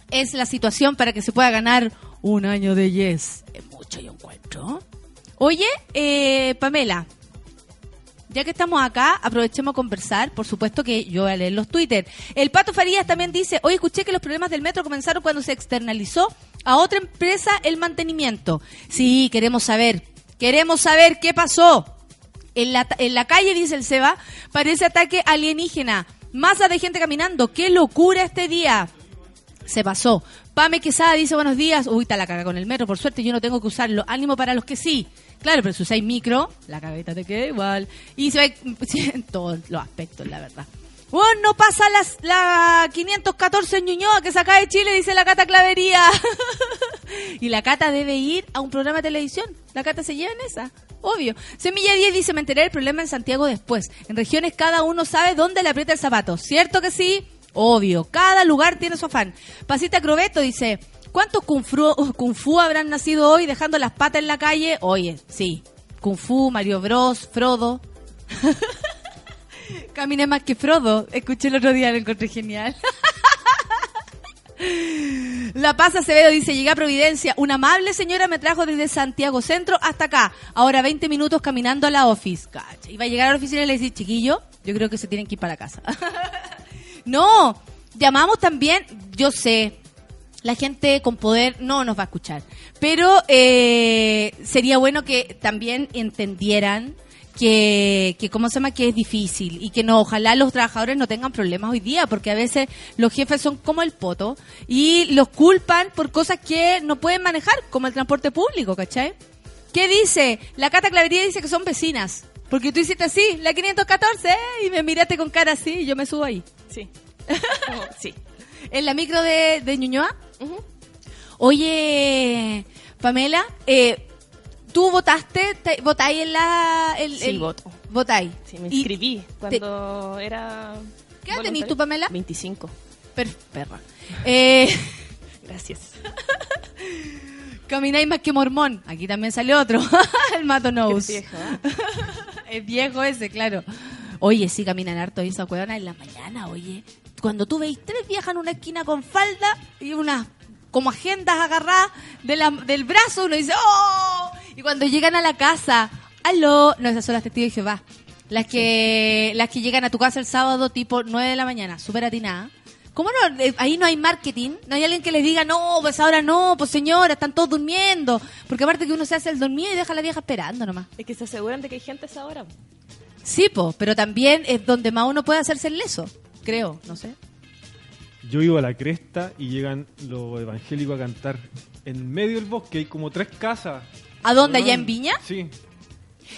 es la situación para que se pueda ganar un año de yes. Es mucho, yo encuentro. Oye, eh, Pamela, ya que estamos acá, aprovechemos a conversar. Por supuesto que yo voy a leer los Twitter. El Pato Farías también dice, hoy escuché que los problemas del metro comenzaron cuando se externalizó a otra empresa el mantenimiento. Sí, queremos saber. Queremos saber qué pasó. En la, en la calle, dice el Seba, parece ataque alienígena. Masa de gente caminando. ¡Qué locura este día! Se pasó. Pame Quesada dice buenos días. Uy, está la caga con el metro. Por suerte yo no tengo que usarlo. Ánimo para los que sí. Claro, pero si usáis micro, la cagueta te queda igual. Y se ve en todos los aspectos, la verdad. Bueno, no pasa las, la 514 en Ñuñoa que saca de Chile, dice la Cata Clavería. y la Cata debe ir a un programa de televisión. La Cata se lleva en esa. Obvio. Semilla 10 dice, me enteré del problema en Santiago después. En regiones cada uno sabe dónde le aprieta el zapato. ¿Cierto que sí? Obvio. Cada lugar tiene su afán. Pasita Crobeto dice, ¿cuántos kung fu, kung fu habrán nacido hoy dejando las patas en la calle? Oye, sí. Kung Fu, Mario Bros, Frodo. Caminé más que Frodo. Escuché el otro día, lo encontré genial. La Paz Acevedo dice, llegué a Providencia. Una amable señora me trajo desde Santiago Centro hasta acá. Ahora 20 minutos caminando a la office. Iba a llegar a la oficina y le dice, chiquillo, yo creo que se tienen que ir para casa. no, llamamos también, yo sé, la gente con poder no nos va a escuchar. Pero eh, sería bueno que también entendieran que, que cómo se llama que es difícil y que no ojalá los trabajadores no tengan problemas hoy día porque a veces los jefes son como el poto y los culpan por cosas que no pueden manejar como el transporte público ¿cachai? ¿qué dice? la Cata Clavería dice que son vecinas porque tú hiciste así la 514 ¿eh? y me miraste con cara así y yo me subo ahí Sí. Como- sí. en la micro de, de Ñuñoa oye Pamela eh, ¿Tú votaste? te- ¿Votáis en la...? el- Sí, el- voto. ¿Votáis? Sí, me Y inscribí cuando era... ¿Qué edad tenés tú, Pamela? 25. Per- perra. Eh, Gracias. camináis más que mormón. Aquí también salió otro. el Mato Nose. Qué viejo, ¿eh? es viejo ese, claro. Oye, sí caminan harto y esa huevona en la mañana, oye. Cuando tú veis tres viejas en una esquina con falda y unas como agendas agarradas de la- del brazo, uno dice, ¡oh! Y cuando llegan a la casa, ¡aló! No, esas son las testigos de Jehová. Las que, las que llegan a tu casa el sábado tipo 9 de la mañana, súper atinadas. ¿Cómo no? Eh, Ahí no hay marketing. No hay alguien que les diga, no, pues ahora no, pues señora, están todos durmiendo. Porque aparte que uno se hace el dormido y deja a la vieja esperando nomás. Es que se aseguran de que hay gente a esa hora. Sí, po, pero también es donde más uno puede hacerse el leso, creo, no sé. Yo iba a la cresta y llegan los evangélicos a cantar. En medio del bosque hay como tres casas. ¿A dónde? ¿Allá en Viña? Sí.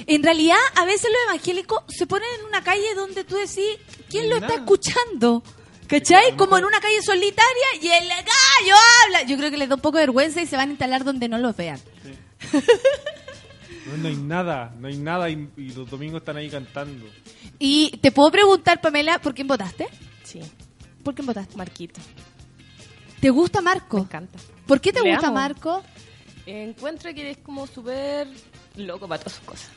En realidad, a veces los evangélicos se ponen en una calle donde tú decís, ¿quién lo está escuchando? ¿Cachai? Como en una calle solitaria y el gallo habla. Yo creo que les da un poco de vergüenza y se van a instalar donde no los vean. No, no hay nada, no hay nada y, y los domingos están ahí cantando. Y te puedo preguntar, Pamela, ¿por quién votaste? Sí. ¿Por quién votaste? Marquito. ¿Te gusta Marco? Me encanta. ¿Por qué te Le gusta amo. Marco? Encuentro que es como súper loco para todas sus cosas.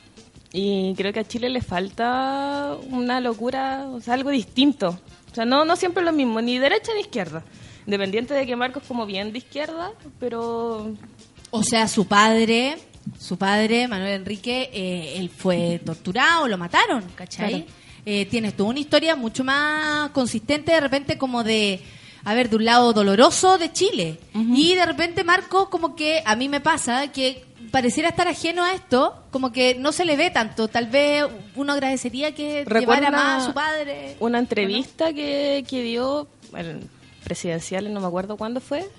Y creo que a Chile le falta una locura, o sea, algo distinto. O sea, no, no siempre lo mismo, ni derecha ni izquierda. Independiente de que Marcos como bien de izquierda, pero O sea, su padre, su padre, Manuel Enrique, eh, él fue torturado, lo mataron, ¿cachai? Claro. Eh, tienes tú una historia mucho más consistente, de repente como de, a ver, de un lado doloroso de Chile. Y de repente Marcos como que, a mí me pasa, que pareciera estar ajeno a esto, como que no se le ve tanto. Tal vez uno agradecería que Recuerdo llevara una- más a su padre. una entrevista que, que dio, bueno, presidencial, no me acuerdo cuándo fue,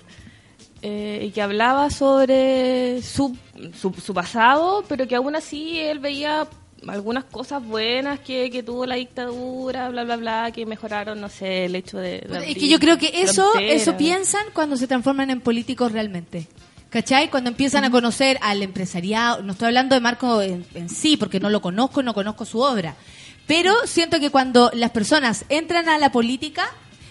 eh, y que hablaba sobre su, su, su pasado, pero que aún así él veía algunas cosas buenas que, que tuvo la dictadura, bla, bla, bla, que mejoraron, no sé, el hecho de... de Es que yo creo que eso, eso piensan cuando se transforman en políticos realmente. ¿Cachai? Cuando empiezan a conocer al empresariado, no estoy hablando de Marco en, en sí, porque no lo conozco, no conozco su obra, pero siento que cuando las personas entran a la política,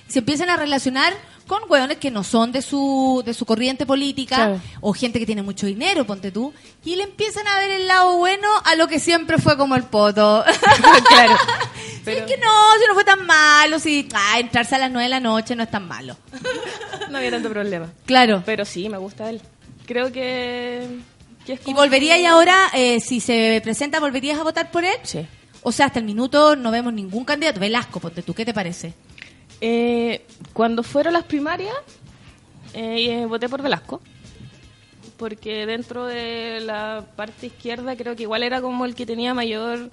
se empiezan a relacionar con hueones que no son de su, de su corriente política, Claro. o gente que tiene mucho dinero, ponte tú, y le empiezan a ver el lado bueno a lo que siempre fue como el poto. claro. Es que no, si no fue tan malo, si ah, entrarse a las nueve de la noche no es tan malo. No había tanto problema. Claro. Pero sí, me gusta él. Creo que, que es ¿Y como volvería que- y ahora, eh, si se presenta, volverías a votar por él? Sí. O sea, hasta el minuto no vemos ningún candidato. Velasco, ponte tú, ¿qué te parece? Eh, cuando fueron las primarias, eh, voté por Velasco. Porque dentro de la parte izquierda creo que igual era como el que tenía mayor...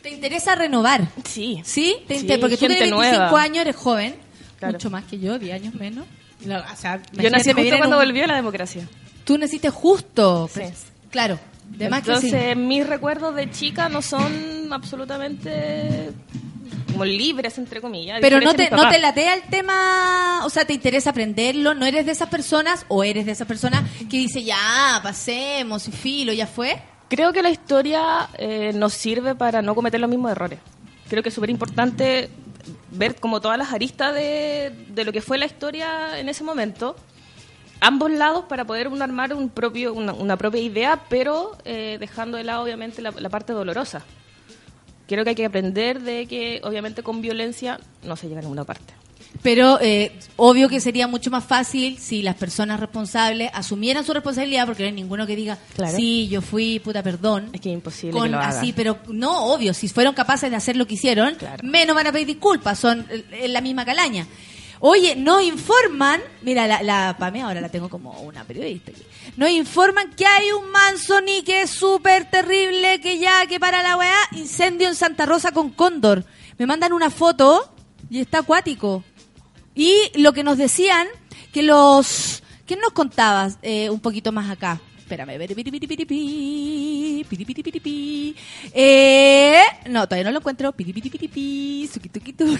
¿Te interesa renovar? Sí. ¿Sí? ¿Te Sí, Porque tú tienes 25 nueva. años, eres joven. Claro. Mucho más que yo, 10 años menos. No, o sea, Yo nací justo cuando un- volvió la democracia. Tú naciste justo. Sí. pues, Claro. De más que sí. Entonces mis recuerdos de chica no son absolutamente como libres, entre comillas. Pero no te, no te latea el tema, o sea, te interesa aprenderlo, no eres de esas personas o eres de esas personas que dice ya, pasemos y filo, ya fue. Creo que la historia eh, nos sirve para no cometer los mismos errores. Creo que es súper importante ver como todas las aristas de, de lo que fue la historia en ese momento, ambos lados para poder uno armar un propio, una, una propia idea, pero eh, dejando de lado obviamente la, la parte dolorosa. Creo que hay que aprender de que obviamente con violencia no se llega a ninguna parte. Pero eh, obvio que sería mucho más fácil si las personas responsables asumieran su responsabilidad, porque no hay ninguno que diga, Claro. sí, yo fui, puta, perdón. Es que es imposible Con que lo haga. así, pero no, obvio, si fueron capaces de hacer lo que hicieron, menos van a pedir disculpas, son eh, en la misma calaña. Oye, nos informan, mira, la, la ahora la tengo como una periodista aquí. Nos informan que hay un Manzoni que es súper terrible, que ya, que para la weá, incendio en Santa Rosa con cóndor. Me mandan una foto y está acuático. Y lo que nos decían, que los... ¿Quién nos contabas eh, un poquito más acá? Espérame. Eh, no, todavía no lo encuentro.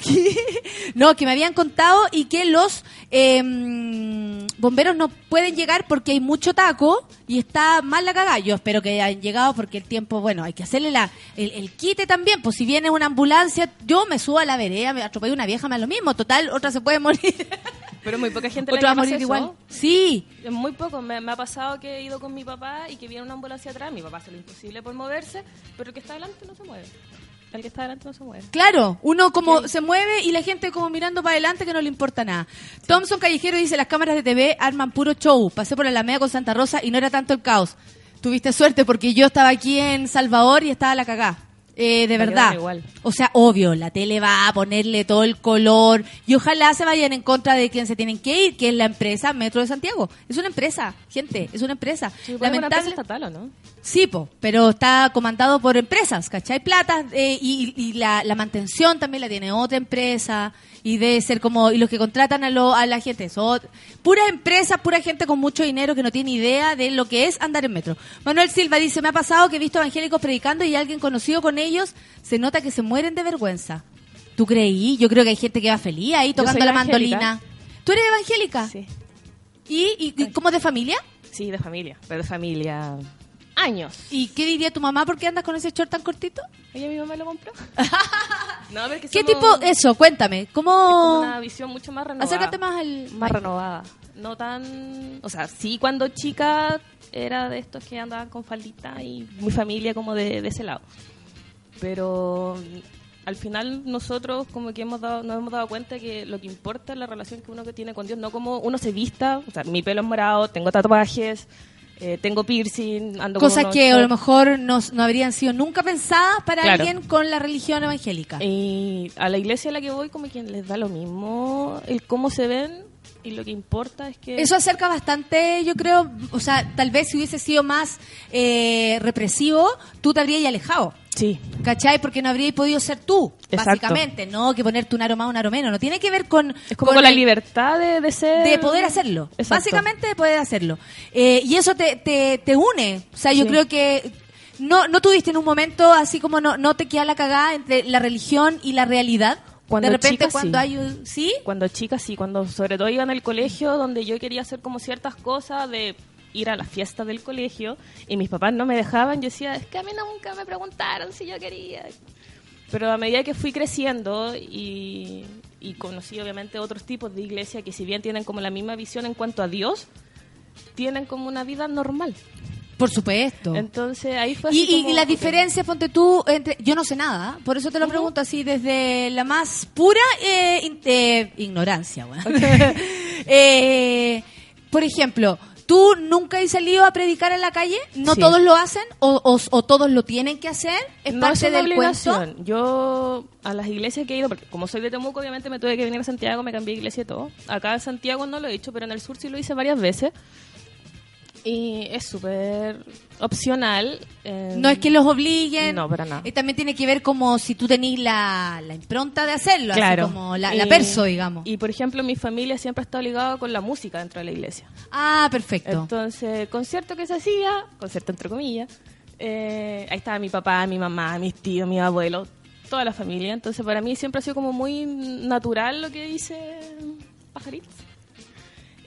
No, que me habían contado y que los em, bomberos no pueden llegar porque hay mucho taco y está mal la cagada. Yo espero que hayan llegado porque el tiempo, bueno, hay que hacerle la, el, el quite también. Pues si viene una ambulancia, yo me subo a la vereda, me atropello una vieja, me da lo mismo. Total, otra se puede morir. Pero muy poca gente Otra va le a morir eso. igual. Sí. Muy poco. Me, me ha pasado que he ido con mi papá y que viene una ambulancia atrás. Mi papá hace lo imposible por moverse, pero el que está adelante no se mueve. El que está adelante no se mueve. Claro, uno como se mueve y la gente como mirando para adelante que no le importa nada. Thompson Callejero dice, las cámaras de TV arman puro show. Pasé por la Alameda con Santa Rosa y no era tanto el caos. Tuviste suerte porque yo estaba aquí en Salvador y estaba la cagá. Eh, de verdad. igual. O sea, obvio, la tele va a ponerle todo el color y ojalá se vayan en contra de quien se tienen que ir, que es la empresa Metro de Santiago. Es una empresa, gente, es una empresa. Sí, una empresa Lamentable- estatal, ¿o no? Sí, po, pero está comandado por empresas, ¿cachai? Plata eh, y, y la, la mantención también la tiene otra empresa y debe ser como, y los que contratan a, lo, a la gente son pura empresa, pura gente con mucho dinero que no tiene idea de lo que es andar en metro. Manuel Silva dice, me ha pasado que he visto evangélicos predicando y alguien conocido con ellos se nota que se mueren de vergüenza. ¿Tú creí? Yo creo que hay gente que va feliz ahí tocando la evangélica. mandolina. ¿Tú eres evangélica? Sí. ¿Y, y, y cómo de familia? Sí, de familia. Pero de familia... Años. ¿Y qué diría tu mamá por qué andas con ese short tan cortito? Ella mi mamá lo compró. no, ¿Qué tipo? Eso, cuéntame. Es ¿Cómo...? como una visión mucho más renovada. Acércate más al... Más renovada. No tan... O sea, sí cuando chica era de estos que andaban con faldita y mi familia como de, de ese lado. Pero al final nosotros como que hemos dado, nos hemos dado cuenta que lo que importa es la relación que uno que tiene con Dios, no como uno se vista. O sea, mi pelo es morado, tengo tatuajes, eh, tengo piercing, ando Cosas que a lo mejor no, no habrían sido nunca pensadas para Claro. alguien con la religión evangélica. Y a la iglesia a la que voy como que les da lo mismo el cómo se ven y lo que importa es que... Eso acerca bastante, yo creo, o sea, tal vez si hubiese sido más eh, represivo, tú te habrías alejado. Sí. ¿Cachai? Porque no habrías podido ser tú, Exacto. básicamente. No que ponerte un aro más, un aro menos. No tiene que ver con... Es como con la el- libertad de, de ser... de poder hacerlo. Exacto. Básicamente de poder hacerlo. Eh, y eso te, te, te une. O sea, yo Sí. creo que no, no tuviste en un momento así como no, no te queda la cagada entre la religión y la realidad. Cuando de repente chica, cuando sí. hay un- ¿Sí? Cuando chica sí, cuando sobre todo iba en el colegio donde yo quería hacer como ciertas cosas de ir a la fiesta del colegio y mis papás no me dejaban, yo decía, es que a mí nunca me preguntaron si yo quería. Pero a medida que fui creciendo y, y conocí obviamente otros tipos de iglesia que si bien tienen como la misma visión en cuanto a Dios, tienen como una vida normal. Por supuesto. Entonces ahí fue así y- como, y la diferencia, ponte tú, entre, yo no sé nada, por eso te lo pregunto así desde la más pura eh, in- eh, ignorancia. weón. Eh, por ejemplo, ¿tú nunca has salido a predicar en la calle? ¿No Sí. todos lo hacen? ¿O, o- o todos lo tienen que hacer? ¿Es no parte es una del cuento? Yo a las iglesias que he ido, porque como soy de Temuco, obviamente me tuve que venir a Santiago, me cambié de iglesia y todo. Acá en Santiago no lo he hecho, pero en el sur sí lo hice varias veces. Y es súper opcional. eh, No es que los obliguen. No, para nada. Y también tiene que ver como si tú tenés la, la impronta de hacerlo, Claro. así como la, la perso, digamos. Y por ejemplo, mi familia siempre está ligada con la música dentro de la iglesia. Ah, perfecto. Entonces, concierto que se hacía, concierto entre comillas, eh, ahí estaba mi papá, mi mamá, mis tíos, mis abuelos, toda la familia. Entonces para mí siempre ha sido como muy natural lo que dice Pajaritos.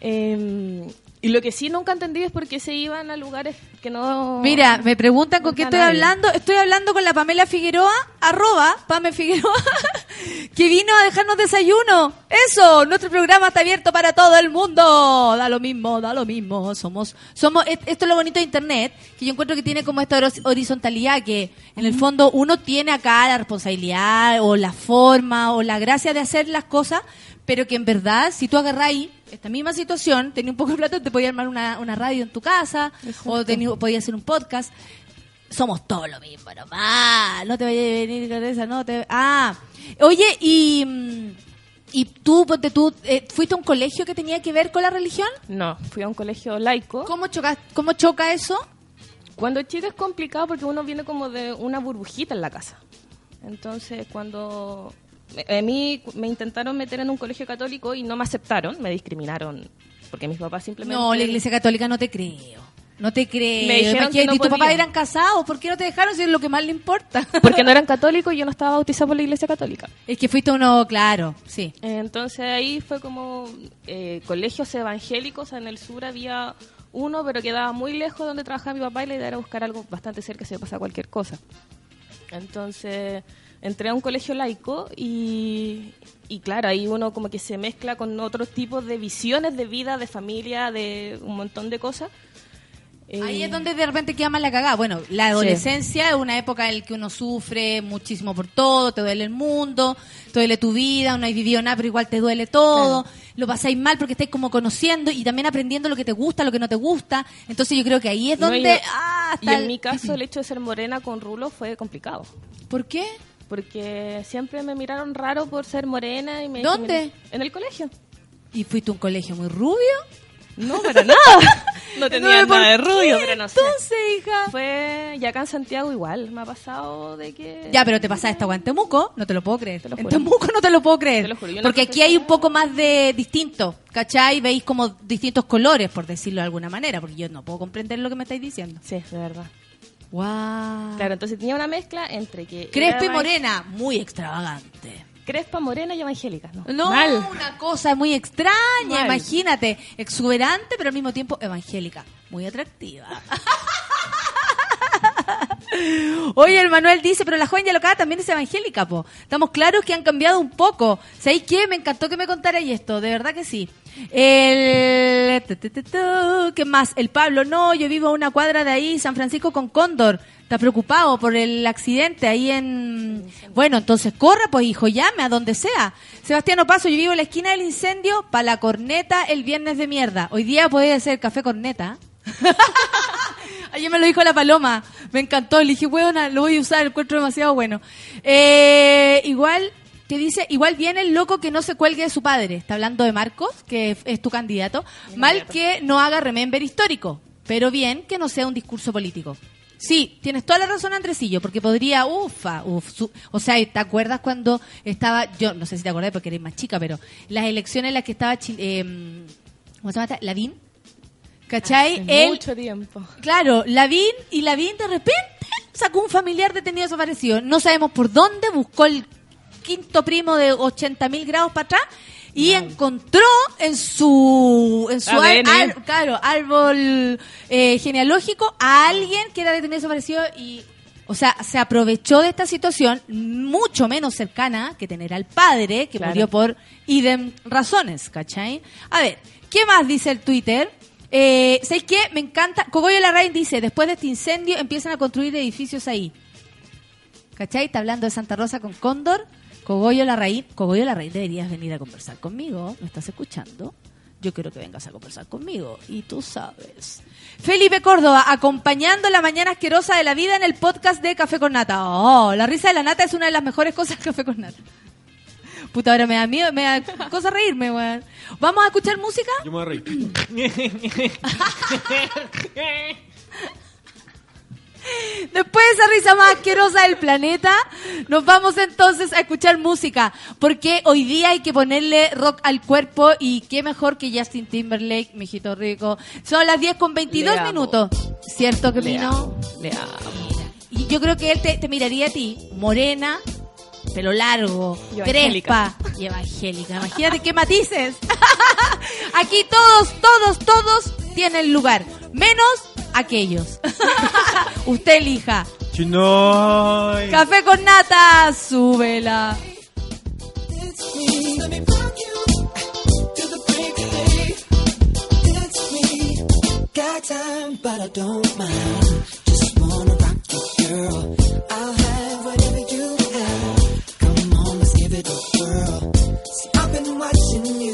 Eh, y lo que sí nunca entendí es por qué se iban a lugares que no... Mira, me preguntan con qué estoy nadie. hablando. Estoy hablando con la Pamela Figueroa, arroba Pame Figueroa, que vino a dejarnos desayuno. Eso, nuestro programa está abierto para todo el mundo. Da lo mismo, da lo mismo. Somos, somos, et- esto es lo bonito de Internet, que yo encuentro que tiene como esta horiz- horizontalidad, que en el fondo uno tiene acá la responsabilidad o la forma o la gracia de hacer las cosas, pero que en verdad, si tú agarras ahí esta misma situación, tenía un poco de plata, te podías armar una, una radio en tu casa, o tenía, podías hacer un podcast. Somos todo lo mismo, nomás. No te vayas a venir con esa, no te... Ah, oye, y... mm, ¿Y tú, ponte tú, eh, fuiste a un colegio que tenía que ver con la religión? No, fui a un colegio laico. ¿Cómo choca, cómo choca eso? Cuando chica es complicado porque uno viene como de una burbujita en la casa. Entonces, cuando a mí me intentaron meter en un colegio católico y no me aceptaron, me discriminaron porque mis papás simplemente No, la iglesia católica no te creo. No te creo. Me dijeron que no ¿Y tu papá podía. eran casados? ¿Por qué no te dejaron si es lo que más le importa? porque no eran católicos y yo no estaba bautizado por la iglesia católica. Es que fuiste uno, claro, sí. Entonces ahí fue como eh, colegios evangélicos. En el sur había uno, pero quedaba muy lejos donde trabajaba mi papá y la idea era buscar algo bastante cerca si me pasaba cualquier cosa. Entonces entré a un colegio laico y, y claro, ahí uno como que se mezcla con otros tipos de visiones de vida, de familia, de un montón de cosas. Ahí Eh, es donde de repente queda más la cagada. Bueno, la adolescencia es una época en la que uno sufre muchísimo por todo, te duele el mundo, te duele tu vida, no has vivido nada, pero igual te duele todo. Lo pasáis mal porque estáis como conociendo y también aprendiendo lo que te gusta, lo que no te gusta. Entonces yo creo que ahí es donde... yo- ah, y en el- mi caso el hecho de ser morena con rulo fue complicado. ¿Por qué? Porque siempre me miraron raro por ser morena y me ¿Dónde? En el colegio. ¿Y fuiste a un colegio muy rubio? No, para nada. No tenía No, ¿por nada de rubio, pero no sé. Entonces, hija. Fue, y acá en Santiago igual, me ha pasado de que... Ya, pero te pasa esta agua en Temuco, no te lo puedo creer. lo en. Temuco no te lo puedo creer. Te lo juro, Porque aquí hay un poco más de distinto, ¿cachai? Veis como distintos colores, por decirlo de alguna manera, porque yo no puedo comprender lo que me estáis diciendo. Sí, de verdad. Wow. Claro, entonces tenía una mezcla entre que... Crespa y morena, muy extravagante. Crespa, morena y evangélica, ¿no? No, Mal. una cosa muy extraña, Mal. imagínate. Exuberante, pero al mismo tiempo evangélica. Muy atractiva. Oye, el Manuel dice, pero la joven ya locada también es evangélica, po. Estamos claros que han cambiado un poco. ¿Sabéis qué? Me encantó que me contarais esto, de verdad que sí. El... ¿Qué más? El Pablo, no, yo vivo a una cuadra de ahí, San Francisco con Cóndor. Está preocupado por el accidente ahí en... Bueno, entonces corra, pues hijo, llame a donde sea. Sebastián Paso, yo vivo en la esquina del incendio, para la corneta el viernes de mierda. Hoy día puede ser café corneta. Ayer me lo dijo la paloma. Me encantó. Le dije, huevona, lo voy a usar, lo encuentro demasiado bueno. Eh, igual, que dice, igual viene el loco que no se cuelgue de su padre. Está hablando de Marcos, que es- tu candidato. Mal que no haga remember histórico, pero bien que no sea un discurso político. Sí, tienes toda la razón, Andresillo, porque podría, ufa, uf, su- o sea, ¿te acuerdas cuando estaba, yo no sé si te acordás porque eres más chica, pero las elecciones en las que estaba, eh, ¿cómo se llama? esta? Lavín, ¿cachai? Hace Él, mucho tiempo. Claro, Lavín y Lavín de repente sacó un familiar detenido desaparecido. No sabemos por dónde, buscó el quinto primo de 80 mil grados para atrás y encontró en su, en su ar- ADN. ar- claro, árbol eh, genealógico a alguien que era detenido desaparecido y, o sea, se aprovechó de esta situación mucho menos cercana que tener al padre que Claro. murió por idem razones, ¿cachai? A ver, ¿qué más dice el Twitter? Eh, ¿Sabéis qué? Me encanta. Cogollo Larraín dice, después de este incendio empiezan a construir edificios ahí. ¿Cachai? Está hablando de Santa Rosa con Cóndor. Cogollo Larraín. Cogollo Larraín, deberías venir a conversar conmigo. ¿Me estás escuchando? Yo quiero que vengas a conversar conmigo. Y tú sabes. Felipe Córdoba, acompañando la mañana asquerosa de la vida en el podcast de Café con Nata. Oh, la risa de la nata es una de las mejores cosas de Café con Nata. Puta, ahora me da miedo, me da cosa reírme, weón. ¿Vamos a escuchar música? Yo me voy a reír. Después de esa risa más asquerosa del planeta, nos vamos entonces a escuchar música. Porque hoy día hay que ponerle rock al cuerpo y qué mejor que Justin Timberlake, mijito rico. Son las 10 con 22 Le amo. minutos. ¿Cierto que Le vino? amo, le amo. Y yo creo que él te, te miraría a ti, morena, pelo largo, y crespa y evangélica. Imagínate qué matices. Aquí todos, todos, todos tienen lugar, menos aquellos. Usted elija. Chinoy. Café con nata, súbela. Got don't mind. Just wanna rock girl. See, I've been watching you.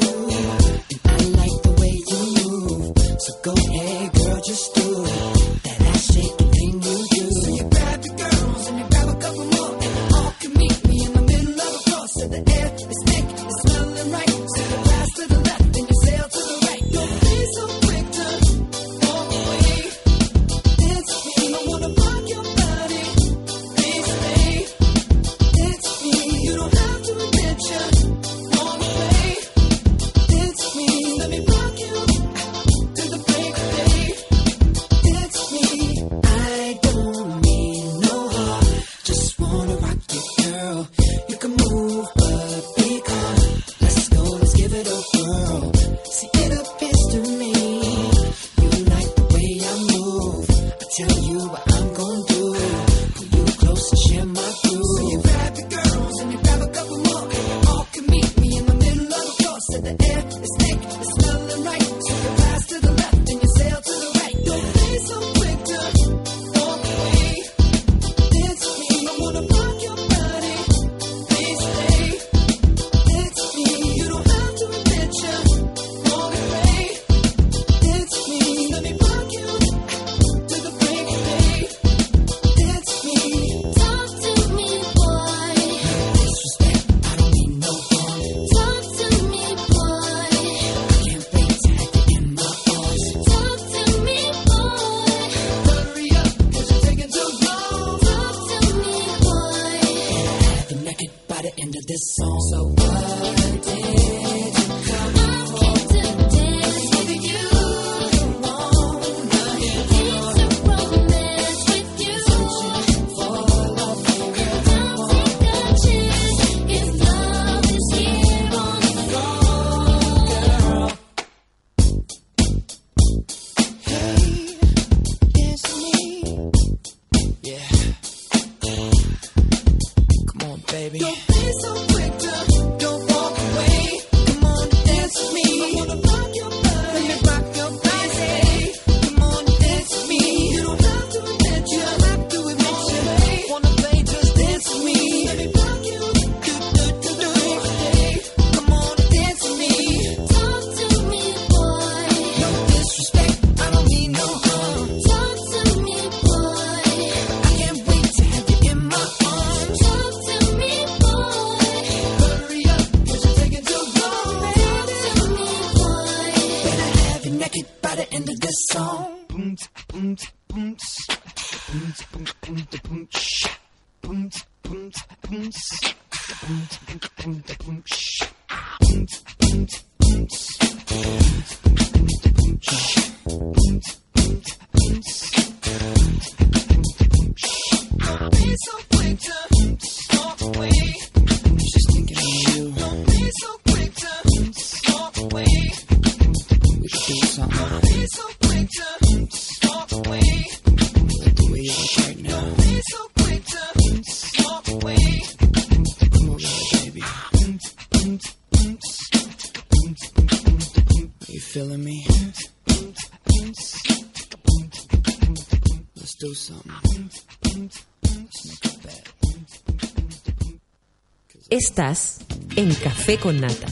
Estás en Café con Nata.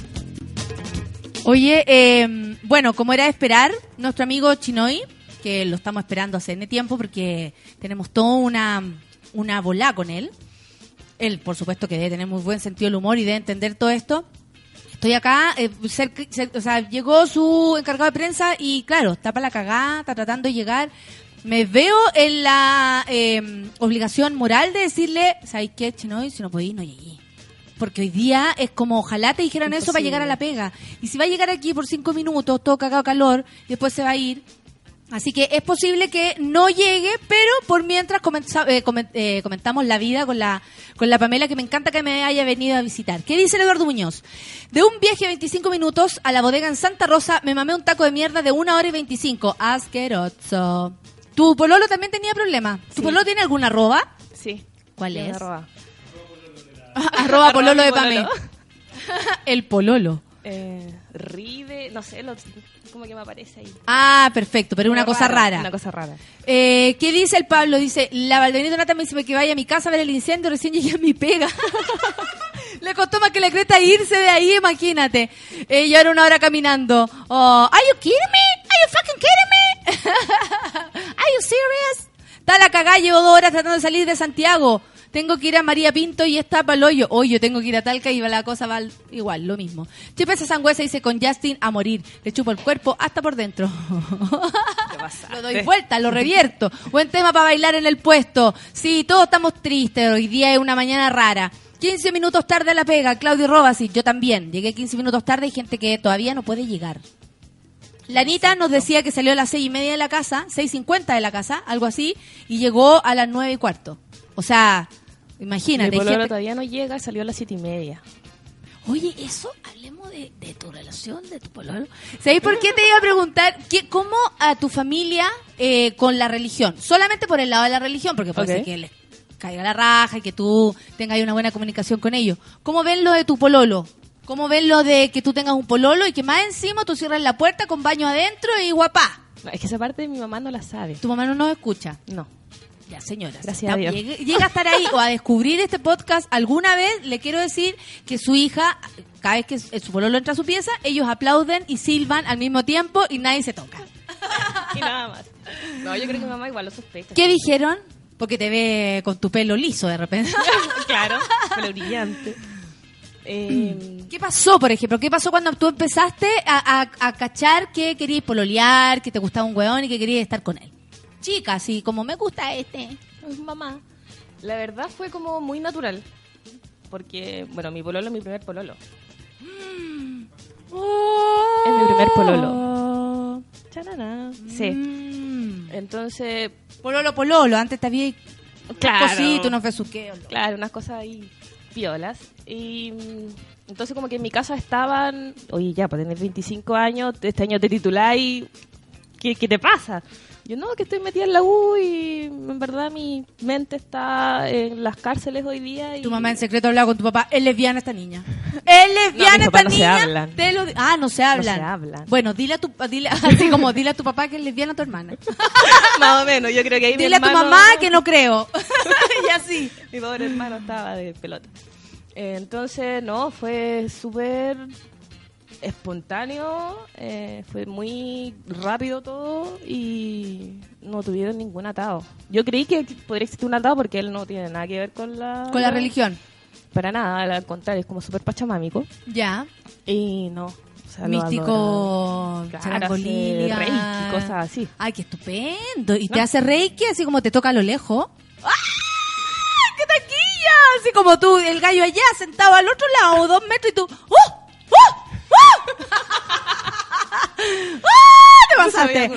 Oye, em, bueno, como era de esperar, nuestro amigo Chinoy, que lo estamos esperando hace tiempo porque tenemos toda una, una bola con él. Él, por supuesto, que debe tener muy buen sentido del humor y debe entender todo esto. Estoy acá, eh, llegó su encargado de prensa y, claro, está para la cagada, está tratando de llegar. Me veo en la em, obligación moral de decirle, ¿sabes qué, Chinoy? Si no podéis, no llegué. Porque hoy día es como ojalá te dijeran eso para llegar a la pega. Y si va a llegar aquí por cinco minutos, todo cagado calor, y después se va a ir. Así que es posible que no llegue, pero por mientras eh, coment, eh, comentamos la vida con la, con la Pamela, que me encanta que me haya venido a visitar. ¿Qué dice el Eduardo Muñoz? De un viaje a 25 minutos a la bodega en Santa Rosa, me mamé un taco de mierda de una hora y 25. Asqueroso. ¿Tu pololo también tenía problemas? ¿Tu sí. pololo tiene alguna arroba? Sí. ¿Cuál es? Arroba. arroba pololo de Pame. el pololo. Eh, Rive, no sé, lo, como que me aparece ahí. Ah, perfecto, pero una Como cosa rara, rara. Una cosa rara. Eh, ¿Qué dice el Pablo? Dice, la Valdenito Nata me dice que vaya a mi casa a ver el incendio, recién llegué a mi pega. le costó más que la creta irse de ahí, imagínate. Eh, y ahora una hora caminando. Oh, ¿Are you kidding me? ¿Are you fucking kidding me? ¿Are you serious? Está la cagada, llevo dos horas tratando de salir de Santiago. Tengo que ir a María Pinto y está hoyo. Hoy yo tengo que ir a Talca y la cosa va al- igual, lo mismo. Chipesa Sangüesa dice con Justin a morir. Le chupo el cuerpo hasta por dentro. lo doy vuelta, lo revierto. Buen tema para bailar en el puesto. Sí, todos estamos tristes. Hoy día es una mañana rara. 15 minutos tarde a la pega. Claudio Robasi, yo también. Llegué 15 minutos tarde. Hay gente que todavía no puede llegar. La Anita nos decía que salió a las seis y media de la casa, seis cincuenta de la casa, algo así, y llegó a las nueve y cuarto. O sea, imagínate. Mi gente- todavía no llega, salió a las siete y media. Oye, eso, hablemos de, de tu relación, de tu pololo. ¿Sabéis por qué te iba a preguntar qué, cómo a tu familia eh, con la religión? Solamente por el lado de la religión, porque puede ser que les caiga la raja y que tú tengas una buena comunicación con ellos. ¿Cómo ven lo de tu pololo? ¿Cómo ven lo de que tú tengas un pololo y que más encima tú cierras la puerta con baño adentro y guapá? No, es que esa parte de mi mamá no la sabe. Tu mamá no nos escucha. No. Ya, señoras. Gracias a Dios. Llega a estar ahí o a descubrir este podcast alguna vez, le quiero decir que su hija, cada vez que su pololo entra a su pieza, ellos aplauden y silban al mismo tiempo y nadie se toca. y nada más. No, yo creo que mi mamá igual lo sospecha. ¿Qué dijeron? Porque te ve con tu pelo liso de repente. claro, pelo brillante. Eh, ¿Qué pasó, por ejemplo? ¿Qué pasó cuando tú empezaste a, a- a cachar que querías pololear, que te gustaba un weón y que querías estar con él? Chica, así como me gusta este. mamá. La verdad fue como muy natural. Porque, bueno, mi pololo es mi primer pololo. Es mi primer pololo. Charana. Sí. Entonces. Pololo, pololo. Antes te había. Claro. Cosito, unos besuqueos. Claro, unas cosas ahí piolas. Y mm, entonces, como que en mi casa estaban. Oye, ya, para tener 25 años, este año te tituláis. ¿Qué, ¿Qué te pasa? Yo no, que estoy metida en la U y en verdad mi mente está en las cárceles hoy día. Y... Tu mamá en secreto hablaba con tu papá. Es lesbiana esta niña. Es lesbiana mis esta no se niña. hablan. Te lo ah, no se hablan. se hablan. Bueno, dile a tu dile, así como dile a tu papá que es lesbiana a tu hermana. Más o menos, yo creo que ahí mi Dile a tu hermano- mamá que no creo. y así. Mi pobre hermano estaba de pelota. Eh, entonces, no, fue súper espontáneo, eh, fue muy rápido todo y no tuvieron ningún atado. Yo creí que podría existir un atado porque él no tiene nada que ver con la... Con la religión. Para nada, al contrario, es como súper pachamámico. Ya. Y no. o sea, Místico, hace reiki, cosas así. Ay, qué estupendo. Y te hace reiki así como te toca a lo lejos. ¡Ah! ¡Qué taquilla! Así como tú, el gallo allá sentado al otro lado, dos metros y tú. ¡Oh! ¡Ah! Pasaste.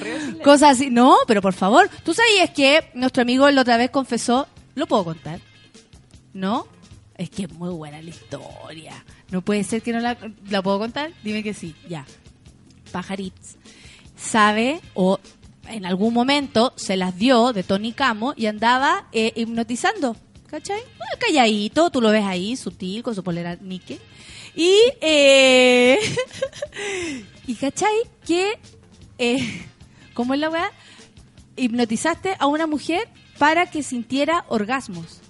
Cosas así. No, pero por favor. ¿Tú sabías que nuestro amigo la otra vez confesó? ¿Lo puedo contar? ¿No? Es que es muy buena la historia. No puede ser que no la... ¿La puedo contar? Dime que sí. Ya. Pajarits. Sabe o en algún momento se las dio de Tony Camo y andaba eh, hipnotizando. ¿Cachai? Calladito, tú lo ves ahí, sutil, con su polera Nike. Y, eh, y ¿cachai? Que, eh, ¿cómo es la weá? Hipnotizaste a una mujer para que sintiera orgasmos.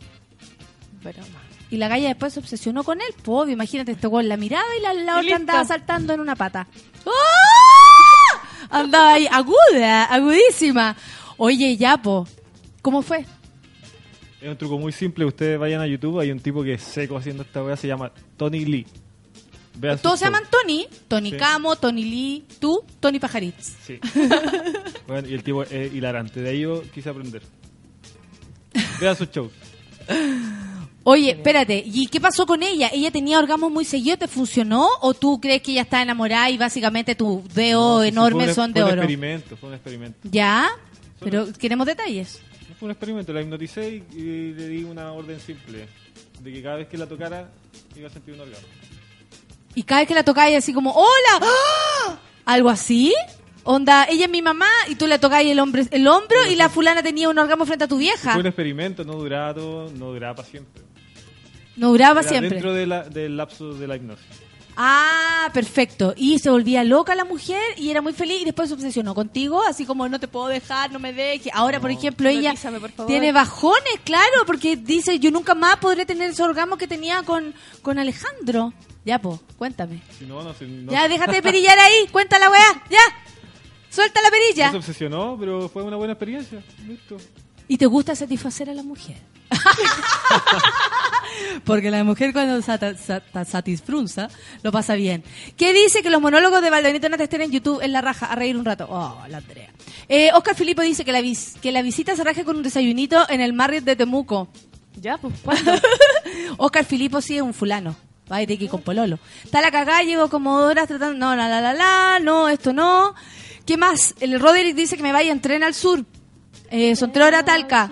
Broma. Y la galla después se obsesionó con él. Pues, obvio, imagínate, este weón la miraba y la, la otra listo. andaba saltando en una pata. ¡Ah! Andaba ahí, aguda, agudísima. Oye, ya, po, ¿cómo fue? Es un truco muy simple. Ustedes vayan a YouTube. Hay un tipo que es seco haciendo esta weá. Se llama Tony Lee. Todos se llaman Tony. Tony Sí. Camo, Tony Lee, tú, Tony Pajaritz. Sí. Bueno, y el tipo es hilarante. De ahí yo quise aprender. Vean sus shows. Oye, espérate, ¿y qué pasó con ella? ¿Ella tenía orgasmos muy seguidos? ¿Te funcionó? ¿O tú crees que ella está enamorada y básicamente tus dedos Sí, enormes fue un- son de fue un oro? experimento, fue un experimento. ¿Ya? Pero queremos detalles. Fue un experimento, la hipnoticé y, y le di una orden simple. De que cada vez que la tocara iba a sentir un orgasmo. Y cada vez que la tocáis así como, ¡Hola! ¡Ah! ¿Algo así? Onda, ella es mi mamá y tú le tocáis el, hombre, el hombro y la fulana tenía un orgasmo frente a tu vieja. Fue un experimento, no duraba todo, no duraba para siempre. No duraba Era siempre. Dentro de la- del lapso de la hipnosis. Ah, perfecto. Y se volvía loca la mujer y era muy feliz y después se obsesionó contigo, así como no te puedo dejar, no me dejes. Ahora, por ejemplo, ella por tiene bajones, claro, porque dice, yo nunca más podré tener ese orgasmo que tenía con, con Alejandro. Ya, po, cuéntame. Si no, no, se- no- Ya, déjate de perillar ahí, cuenta la weá, ya. Suelta la No se perilla. obsesionó, pero fue una buena experiencia. Listo. ¿Y te gusta satisfacer a la mujer? Porque la mujer cuando sata- sata- satisfrunza lo pasa bien. ¿Qué dice que los monólogos de Valdenito Nata estén en YouTube en la raja a reír un rato? Oh, la Andrea. Eh, Oscar Filipo dice que la, vis- que la visita se raje con un desayunito en el Marriott de Temuco. Ya, pues, ¿cuándo? Oscar Filipo sí es un fulano. Va ir aquí con Pololo. Está la cagada, llevo como horas tratando. No, la, la, la, la, no, esto no. ¿Qué más? El Roderick dice que me vaya en tren al sur. Eh, son tres horas Talca.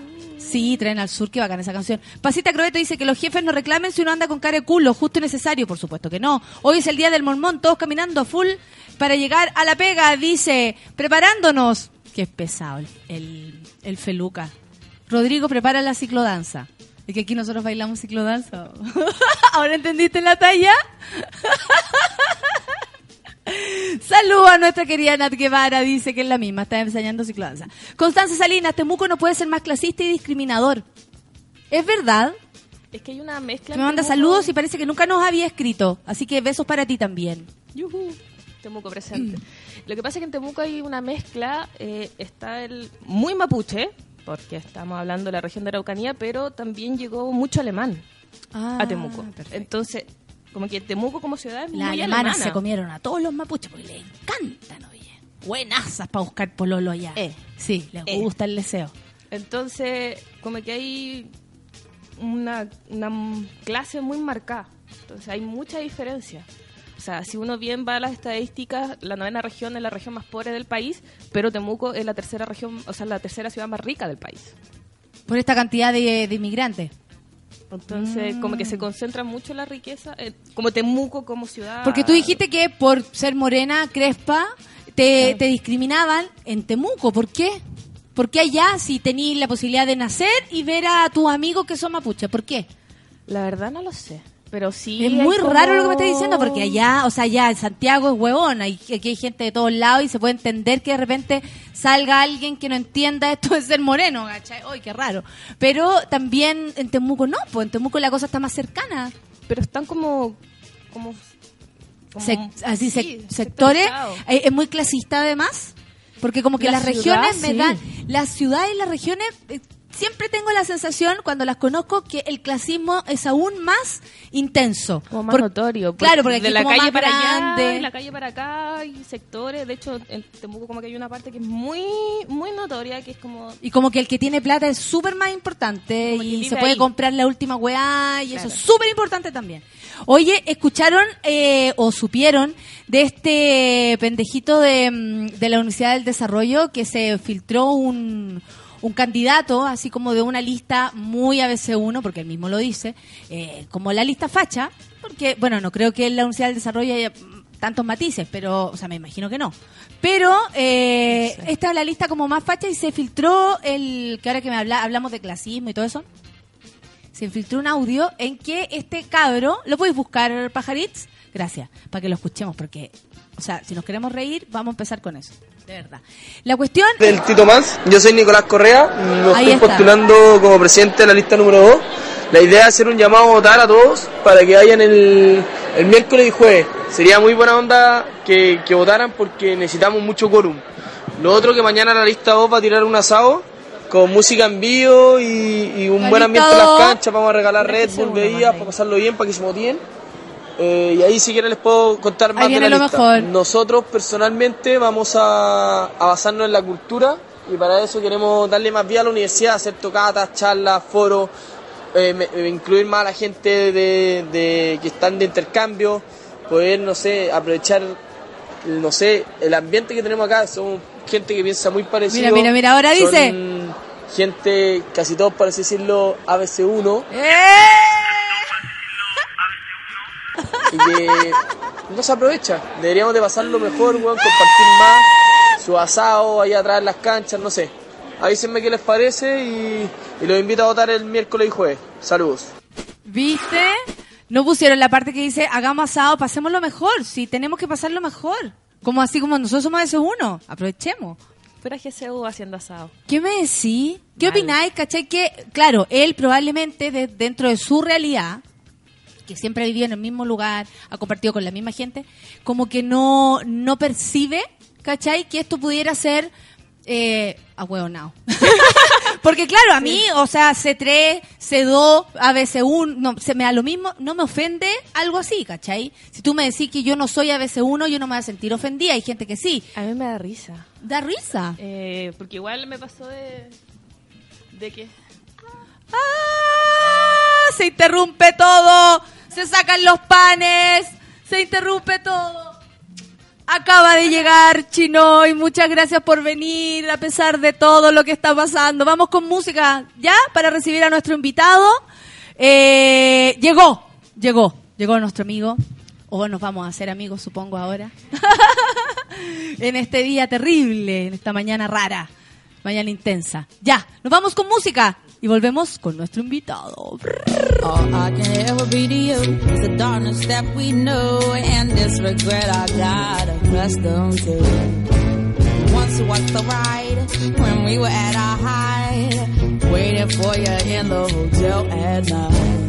Sí, tren al sur, qué bacana esa canción. Pasita Crobeto dice que los jefes no reclamen si uno anda con cara de culo, justo y necesario, por supuesto que no. Hoy es el día del mormón, todos caminando a full para llegar a la pega, dice, preparándonos. Qué pesado el, el, el feluca. Rodrigo prepara la ciclodanza. Es que aquí nosotros bailamos ciclodanza. ¿Ahora entendiste la talla? Saludos a nuestra querida Nat Guevara, dice que es la misma, está enseñando ciclodanza. Constanza Salinas, Temuco no puede ser más clasista y discriminador. ¿Es verdad? Es que hay una mezcla. Me manda Temuco- saludos y parece que nunca nos había escrito. Así que besos para ti también. Yujú. Temuco presente. Lo que pasa es que en Temuco hay una mezcla, eh, está el muy mapuche, porque estamos hablando de la región de Araucanía, pero también llegó mucho alemán Ah, a Temuco. Entonces, como que Temuco como ciudad es Las muy alemanas alemana. se comieron a todos los mapuches porque les encantan, oye. Buenazas para buscar pololo allá. Sí, les Eh. gusta el deseo. Entonces, como que hay una, una clase muy marcada. Entonces, hay mucha diferencia. O sea, si uno bien va a las estadísticas, la novena región es la región más pobre del país, pero Temuco es la tercera región, o sea, la tercera ciudad más rica del país. Por esta cantidad de, de inmigrantes. Entonces, como que se concentra mucho la riqueza, eh, como Temuco como ciudad. Porque tú dijiste que por ser morena, crespa, te, te discriminaban en Temuco. ¿Por qué? ¿Por qué allá si tenías la posibilidad de nacer y ver a tus amigos que son mapuches? ¿Por qué? La verdad no lo sé. Pero sí. Es muy como- raro lo que me estás diciendo, porque allá, o sea, allá en Santiago es huevón, hay, aquí hay gente de todos lados y se puede entender que de repente salga alguien que no entienda esto de ser moreno, ¿cachai? ¡Ay, qué raro! Pero también en Temuco no, pues en Temuco la cosa está más cercana. Pero están como. como, así, sí, sec- sectores, eh, es muy clasista además, porque como que La las ciudad, regiones me dan, las ciudades y las regiones, eh, siempre tengo la sensación cuando las conozco que el clasismo es aún más intenso. Como más Por- notorio. Claro, porque de aquí la como calle más para grande. allá, y la calle para acá, hay sectores. De hecho, en Temuco como que hay una parte que es muy, muy notoria, que es como... Y como que el que tiene plata es súper más importante y se puede ahí. comprar la última weá y Claro. eso es súper importante también. Oye, ¿escucharon eh, o supieron de este pendejito de, mm, de la Universidad del Desarrollo que se filtró un, un candidato, así como de una lista muy ABC1, porque él mismo lo dice, eh, como la lista facha, porque, bueno, no creo que en la Universidad del Desarrollo haya tantos matices, pero, o sea, me imagino que no. Pero eh, esta es la lista como más facha y se filtró el, que ahora que me habla, hablamos de clasismo y todo eso, se filtró un audio en que este cabro, ¿lo podéis buscar, pajarits? Gracias, para que lo escuchemos, porque, o sea, si nos queremos reír, vamos a empezar con eso, de verdad. La cuestión... del Tito Más. Yo soy Nicolás Correa, Ahí estoy está. postulando como presidente de la lista número 2. La idea es hacer un llamado a votar a todos para que vayan el, el miércoles y jueves. Sería muy buena onda que, que votaran porque necesitamos mucho quórum. Lo otro que mañana la lista 2 va a tirar un asado con música en vivo y, y un La buen ambiente en las canchas. Vamos a regalar Red Bull, bebidas para pasarlo bien, para que se motiven. Eh, y ahí si quieren les puedo contar más de la lista. mejor. Nosotros personalmente vamos a, a basarnos en la cultura y para eso queremos darle más vía a la universidad, hacer tocatas, charlas, foros, eh, me incluir más a la gente de, de- que están de intercambio, poder, no sé, aprovechar, no sé, el ambiente que tenemos acá. Somos gente que piensa muy parecido. Mira, mira, mira, ahora Son dice. Gente, casi todos, por así decirlo, ABC1. ¡Eh! Y que no se aprovecha. Deberíamos de pasarlo mejor, weón, compartir más, su asado allá atrás en las canchas, no sé. Avísenme qué les parece y, y los invito a votar el miércoles y jueves. Saludos. ¿Viste? No pusieron la parte que dice, hagamos asado, pasémoslo mejor. Si tenemos que pasarlo mejor. Como así como nosotros somos ese uno. Aprovechemos. Fuera GCU haciendo asado. ¿Qué me decís? ¿Qué opináis? ¿Cachai? Que, claro, él probablemente de- dentro de su realidad, que siempre ha vivido en el mismo lugar, ha compartido con la misma gente, como que no, no percibe, ¿cachai? Que esto pudiera ser eh, ahueonao. Porque claro, a mí, o sea, C3, C2, ABC1, no, se me da lo mismo, no me ofende algo así, ¿cachai? Si tú me decís que yo no soy ABC1, yo no me voy a sentir ofendida, hay gente que sí. A mí me da risa. Da risa. Eh, porque igual me pasó de. de que. ¡Ah! Se interrumpe todo. Se sacan los panes. Se interrumpe todo. Acaba de llegar Chinoy. Muchas gracias por venir a pesar de todo lo que está pasando. Vamos con música ya para recibir a nuestro invitado. Eh, llegó, llegó, llegó nuestro amigo. O nos vamos a hacer amigos, supongo, ahora. en este día terrible, en esta mañana rara, mañana intensa. Ya, nos vamos con música y volvemos con nuestro invitado. All I can ever be to you is the darkness that we know and this regret I got accustomed to. Once was the ride when we were at our height, waiting for you in the hotel at night.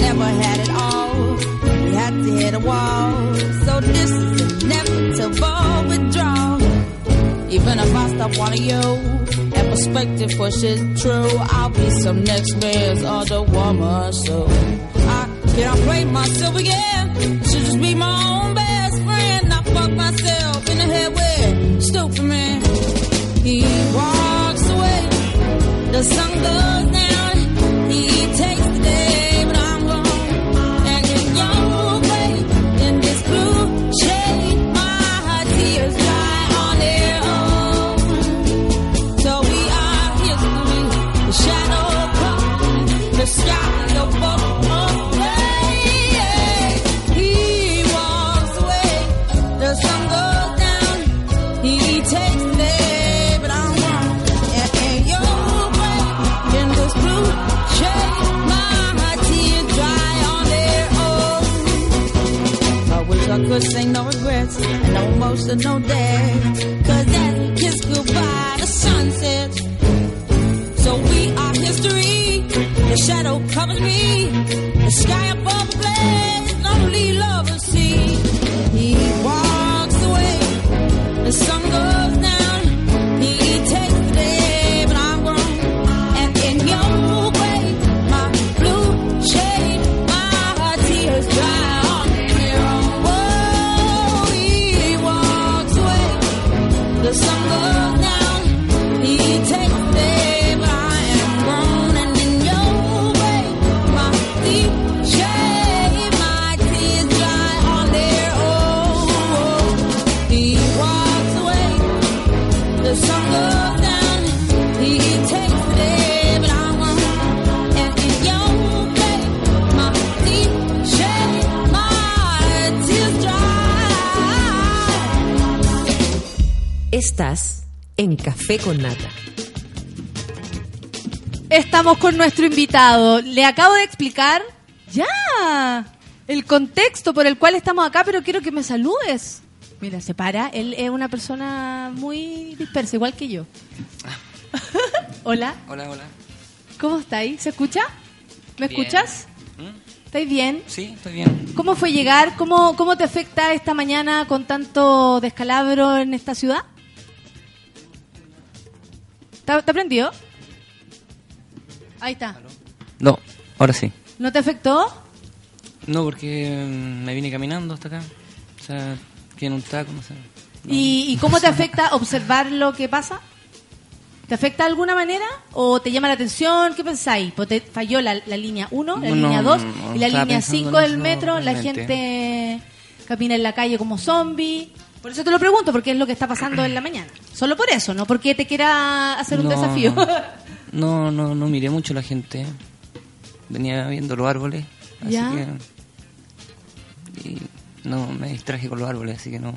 never had it all. We had to hit a wall. So this is inevitable withdrawal. Even if I stop wanting you and perspective pushes true, I'll be some next man's other woman. So I can't play myself again. Should just be my own best friend. I fuck myself in the head with stupid man. He walks away. The sun goes personal day. Cause then kiss goodbye the sunset. So we are history. The shadow Café con Nata. Estamos con nuestro invitado. Le acabo de explicar. Ya. el contexto por el cual estamos acá, pero quiero que me saludes. Mira, se para. Él es una persona muy dispersa, igual que yo. hola, Hola, hola. ¿cómo estáis? ¿Se escucha? ¿Me Bien. escuchas? ¿Mm? ¿Estáis bien? Sí, estoy bien. ¿Cómo fue llegar? ¿Cómo, ¿Cómo te afecta esta mañana con tanto descalabro en esta ciudad? ¿Está, está prendido? Ahí está. No, ahora sí. ¿No te afectó? No, porque mm, me vine caminando hasta acá. O sea, que en un taco, no sé. ¿Y, y cómo te afecta observar lo que pasa? ¿Te afecta de alguna manera? ¿O te llama la atención? ¿Qué pensáis? Pues te falló la, la línea 1, la No, línea no, 2 no y la línea pensando 5 en del metro. La gente camina en la calle como zombie. Por eso te lo pregunto, porque es lo que está pasando en la mañana. Solo por eso, no porque te quiera hacer un No, desafío. No, no, no miré mucho la gente. Venía viendo los árboles. Así Ya. que. Y no, me distraje con los árboles, así que no.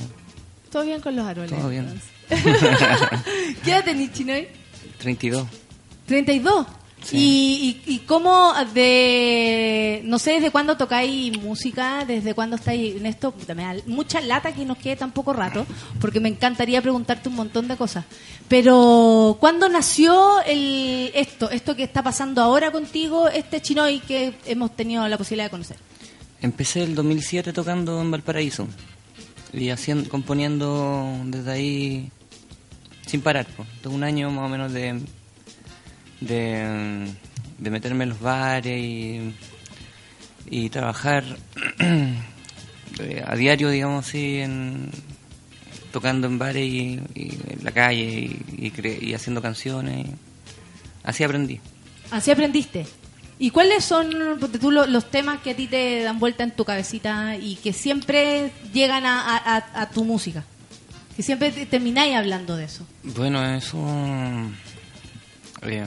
Todo bien con los árboles. Todo bien. ¿Qué edad tenés, Chinoy? 32. 32. ¿Y, y, y cómo de... No sé desde cuándo tocáis música, desde cuándo estáis en esto. Me da mucha lata que nos quede tan poco rato, porque me encantaría preguntarte un montón de cosas. Pero, ¿cuándo nació el, esto, esto que está pasando ahora contigo, este Chinoy que hemos tenido la posibilidad de conocer? Empecé el 2007 tocando en Valparaíso y haciendo, componiendo desde ahí sin parar. pues. Un año más o menos de, de, de meterme en los bares y, y trabajar eh, a diario, digamos así, en, tocando en bares y, y en la calle y, y cre- y haciendo canciones. así aprendí. Así aprendiste. ¿Y cuáles son tú, lo- los temas que a ti te dan vuelta en tu cabecita y que siempre llegan a, a- a- a tu música? Que siempre te- termináis hablando de eso. Bueno, eso. Eh,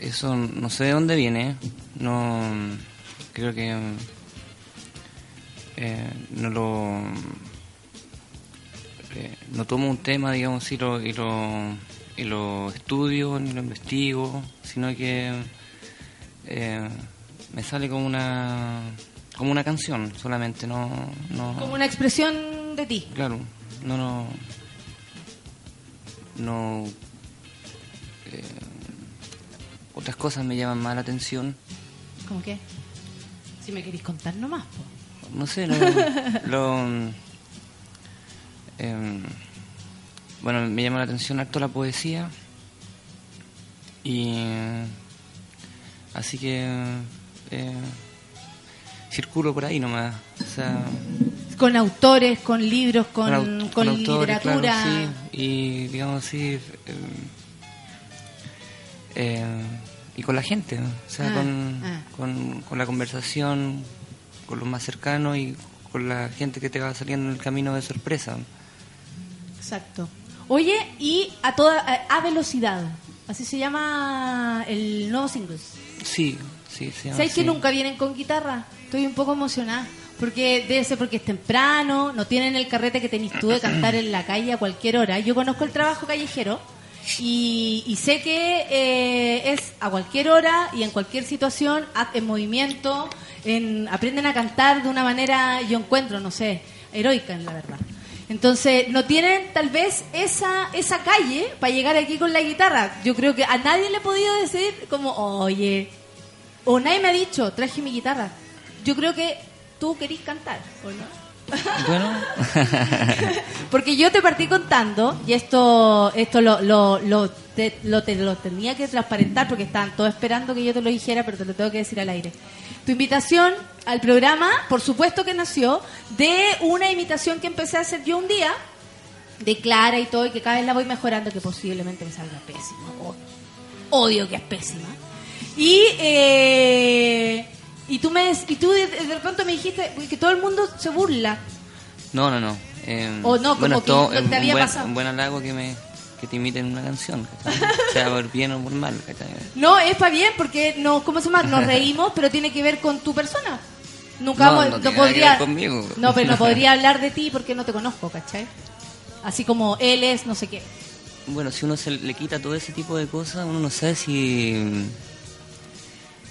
eso no sé de dónde viene. No. Creo que. eh, no lo. eh, no tomo un tema, digamos, y lo, y lo, y lo estudio ni lo investigo, sino que. me sale como una. como una canción solamente, no. no Como una expresión de ti. Claro, no, no. No. eh, otras cosas me llaman más la atención. ¿Cómo qué? Si me queréis contar nomás. po. No sé, lo. lo, em, bueno, me llama la atención harto la poesía. Y. Así que. eh, circulo por ahí nomás. O sea. Con autores, con libros, con, con autores, claro, literatura. sí, y digamos así. eh, eh, y con la gente, ¿no? o sea, Ah, con, ah. con, con la conversación, con los más cercanos y con la gente que te va saliendo en el camino de sorpresa. Exacto. Oye, y a toda a, a velocidad. Así se llama el nuevo single. Sí, sí, se llama ¿Sabes que nunca vienen con guitarra? Estoy un poco emocionada. Porque debe ser porque es temprano, no tienen el carrete que tenés tú de cantar en la calle a cualquier hora. Yo conozco el trabajo callejero y, y sé que eh, es a cualquier hora y en cualquier situación, en movimiento, en, aprenden a cantar de una manera, yo encuentro, no sé, heroica en la verdad. Entonces, no tienen tal vez esa, esa calle para llegar aquí con la guitarra. Yo creo que a nadie le he podido decir como, oye, o nadie me ha dicho, traje mi guitarra. Yo creo que tú querís cantar, ¿o no? Bueno, Porque yo te partí contando, y esto esto lo, lo, lo, te, lo, te lo tenía que transparentar porque estaban todos esperando que yo te lo dijera, pero te lo tengo que decir al aire. Tu invitación al programa, por supuesto que nació de una imitación que empecé a hacer yo un día, de Clara y todo, y que cada vez la voy mejorando, que posiblemente me salga pésima. Odio que es pésima. Y, eh, y tú, me, y tú de, de pronto me dijiste que todo el mundo se burla. no, no, no. eh, O no, como bueno, que todo- te había buen, pasado. un buen halago que me que te imiten una canción, sea por bien o por mal. ¿cachai? No, es para bien porque no, ¿cómo se llama? Nos reímos, pero tiene que ver con tu persona. Nunca No, vamos- podría, conmigo. no, pero no podría hablar de ti porque no te conozco, ¿cachai? Así como él es, no sé qué. Bueno, si uno se le quita todo ese tipo de cosas, uno no sabe si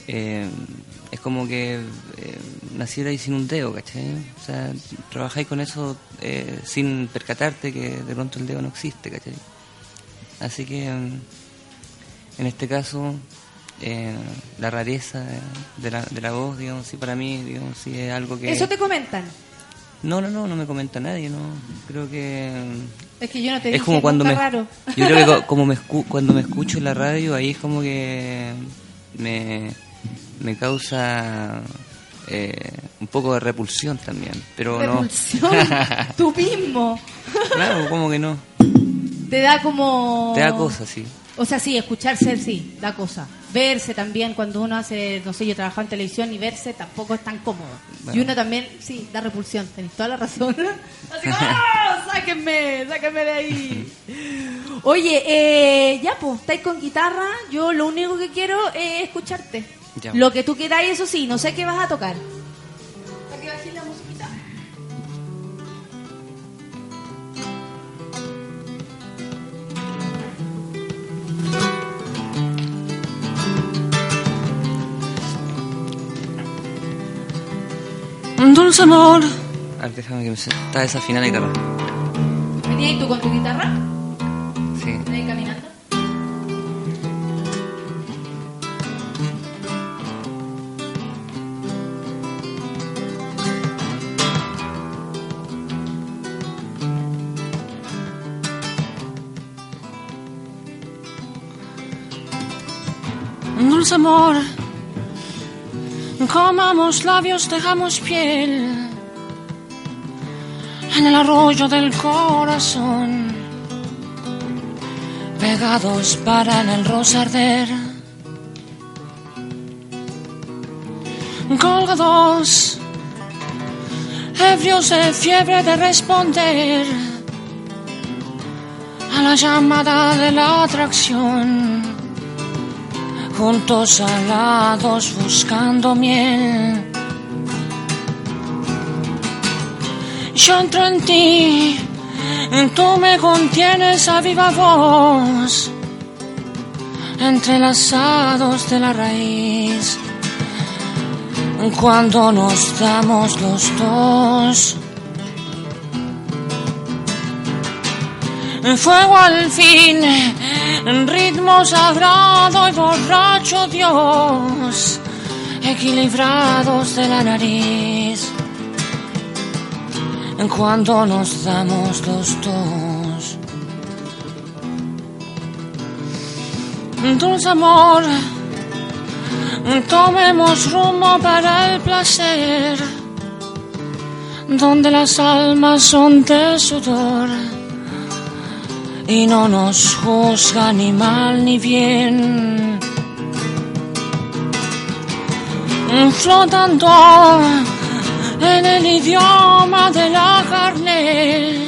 eh, es como que eh, nacierais sin un dedo, ¿cachai? O sea, trabajáis con eso eh, sin percatarte que de pronto el dedo no existe, ¿cachai? Así que mm, en este caso, eh, la rareza de la, de la voz, digamos, sí, para mí, digamos, sí es algo que... Eso te comentan. No, no, no, no me comenta nadie, no. Creo que Es que yo no te es dije, como cuando me raro. yo creo que co- como me escu- cuando me escucho en la radio ahí es como que me, me causa eh, un poco de repulsión también, pero Repulsión. no. Tú mismo. claro, como que no. Te da como... Te da cosas, sí. O sea, sí, escucharse sí, da cosa. Verse también, cuando uno hace, no sé, yo trabajaba en televisión y verse tampoco es tan cómodo. Bueno. Y uno también, sí, da repulsión, tenés toda la razón. Así como, ¡ah! sáquenme, sáquenme de ahí. Oye, eh, ya pues, estáis con guitarra, yo lo único que quiero es escucharte. Ya. Lo que tú queráis, eso sí, no sé qué vas a tocar. Para que bajes la musiquita. Un dulce amor. A ver, déjame que me está desafinada la guitarra. ¿Venías tú con tu guitarra? Sí. ¿Venías caminando? Comamos labios, dejamos piel en el arroyo del corazón, pegados para en el rosa arder, colgados, ebrios de fiebre de responder a la llamada de la atracción juntos alados buscando miel. Yo entro en ti, tú me contienes a viva voz, entrelazados de la raíz. Cuando nos damos los dos, fuego al fin, ritmo sagrado y borracho Dios, equilibrados de la nariz. Cuando nos damos los dos, dulce amor, tomemos rumbo para el placer, donde las almas son de sudor y no nos juzga ni mal ni bien. Flotando en el idioma de la carne,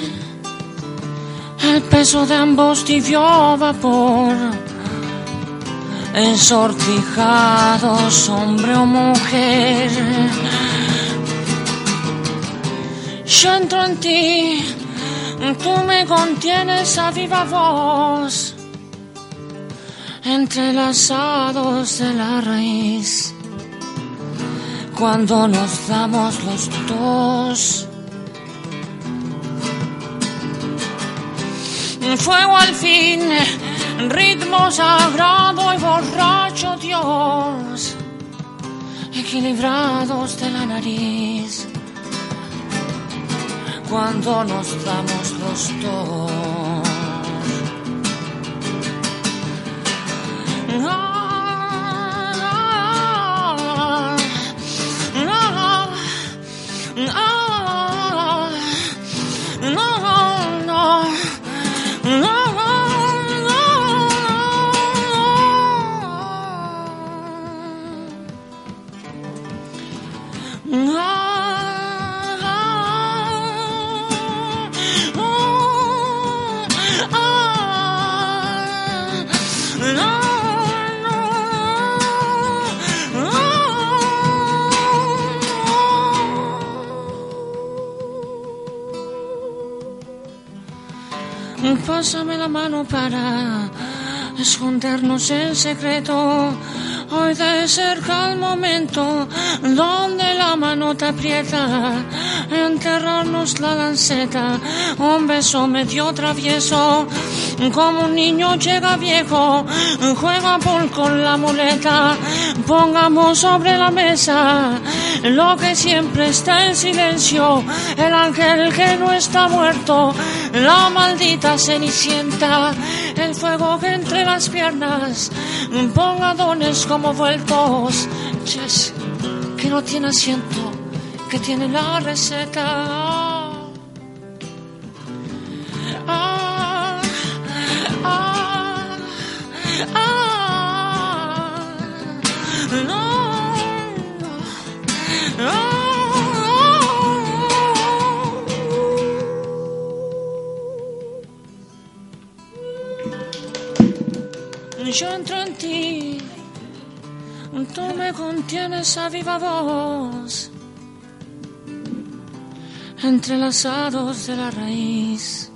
el peso de ambos tibio vapor, ensortijados hombre o mujer. Yo entro en ti, tú me contienes a viva voz, entrelazados de la raíz. Cuando nos damos los dos, fuego al fin, ritmo sagrado y borracho Dios, equilibrados de la nariz cuando nos damos los dos. Ah, ah, ah, Pásame la mano para escondernos en secreto. Hoy de cerca el momento donde la mano te aprieta, enterrarnos la lanceta, un beso medio travieso, como un niño llega viejo, juega por con la muleta, pongamos sobre la mesa lo que siempre está en silencio, el ángel que no está muerto, la maldita cenicienta, el fuego que entre las piernas, ponga dones como vueltos, Ches, que no tiene asiento, que tiene la receta. Yo entro en ti, tú me contienes a viva voz, entrelazados de la raíz.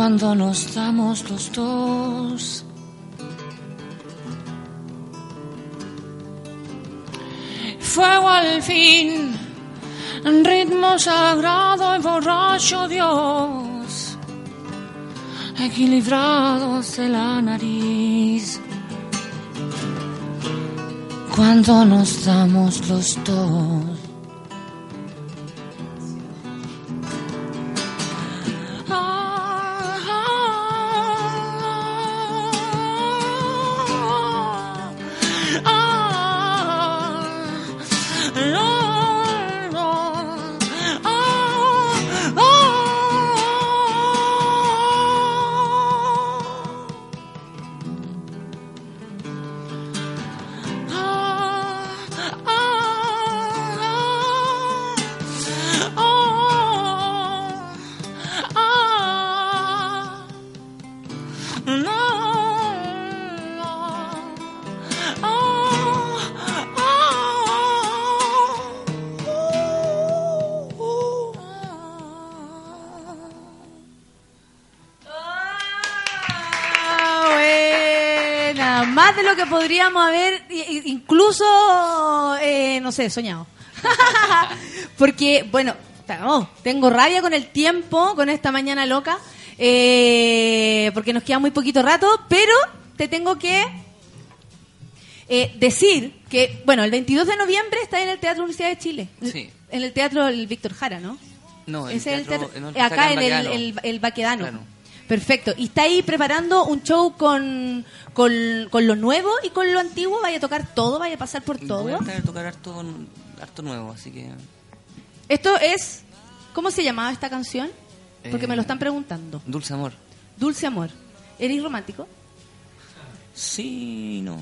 Cuando nos damos los dos, fuego al fin, ritmo sagrado y borracho Dios, equilibrados de la nariz. Cuando nos damos los dos. Podríamos haber incluso, eh, no sé, soñado. Porque, bueno, oh, tengo rabia con el tiempo, con esta mañana loca, eh, porque nos queda muy poquito rato, pero te tengo que eh, decir que, bueno, el 22 de noviembre está en el Teatro Universidad de Chile. Sí. En el Teatro el Víctor Jara, ¿no? No, el Ese es el teatro- no, acá en el, Baquedano. el, el Baquedano. Claro. Perfecto. Y está ahí preparando un show con, con, con lo nuevo y con lo antiguo. Vaya a tocar todo, vaya a pasar por todo. Voy a estar a tocar harto, harto nuevo, así que... Esto es. ¿Cómo se llamaba esta canción? Porque Eh, me lo están preguntando. Dulce amor. Dulce amor. ¿Eres romántico? Sí, no.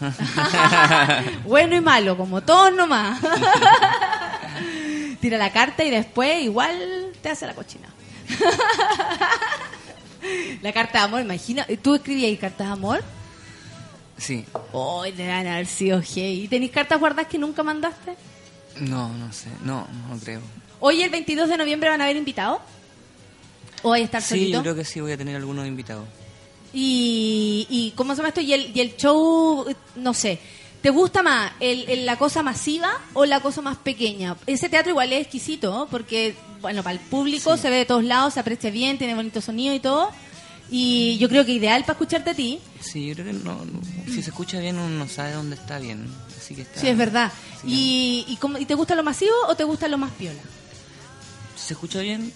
bueno y malo, como todos nomás. Tira la carta y después igual te hace la cochina. la carta de amor, imagina. ¿Tú escribías cartas de amor? Sí. Hoy deben haber sido gay. ¿Y tenéis cartas guardadas que nunca mandaste? No, no sé. No, no creo. Hoy el 22 de noviembre van a haber invitados. ¿O a estar Sí, solito? yo creo que sí voy a tener algunos invitados. Y, y ¿cómo se llama esto? Y el, y el show, no sé, ¿te gusta más el, el- la cosa masiva o la cosa más pequeña? Ese teatro igual es exquisito, ¿no? porque, bueno, para el público se ve de todos lados, se aprecia bien, tiene bonito sonido y todo. Y yo creo que ideal para escucharte a ti. Sí, yo creo que no, no- si se escucha bien uno no sabe dónde está bien. Así que está, Sí, es verdad. ¿Y, y, cómo- y te gusta lo masivo o te gusta lo más piola? Si se escucha bien,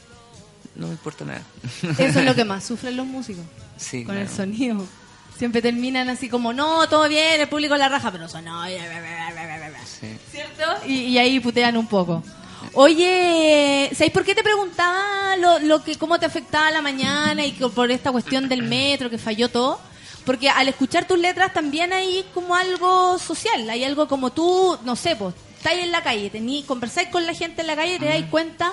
no me importa nada. Eso es lo que más sufren los músicos. Sí, con el sonido. Siempre terminan así como, no, todo bien, el público la raja, pero sonó. Sí. ¿Cierto? Y, y ahí putean un poco. Oye, ¿sabéis por qué te preguntaba lo, lo que cómo te afectaba la mañana y que por esta cuestión del metro que falló todo? Porque al escuchar tus letras también hay como algo social, hay algo como tú, no sé, pues, estáis en la calle, tení, conversáis con la gente en la calle y te dais cuenta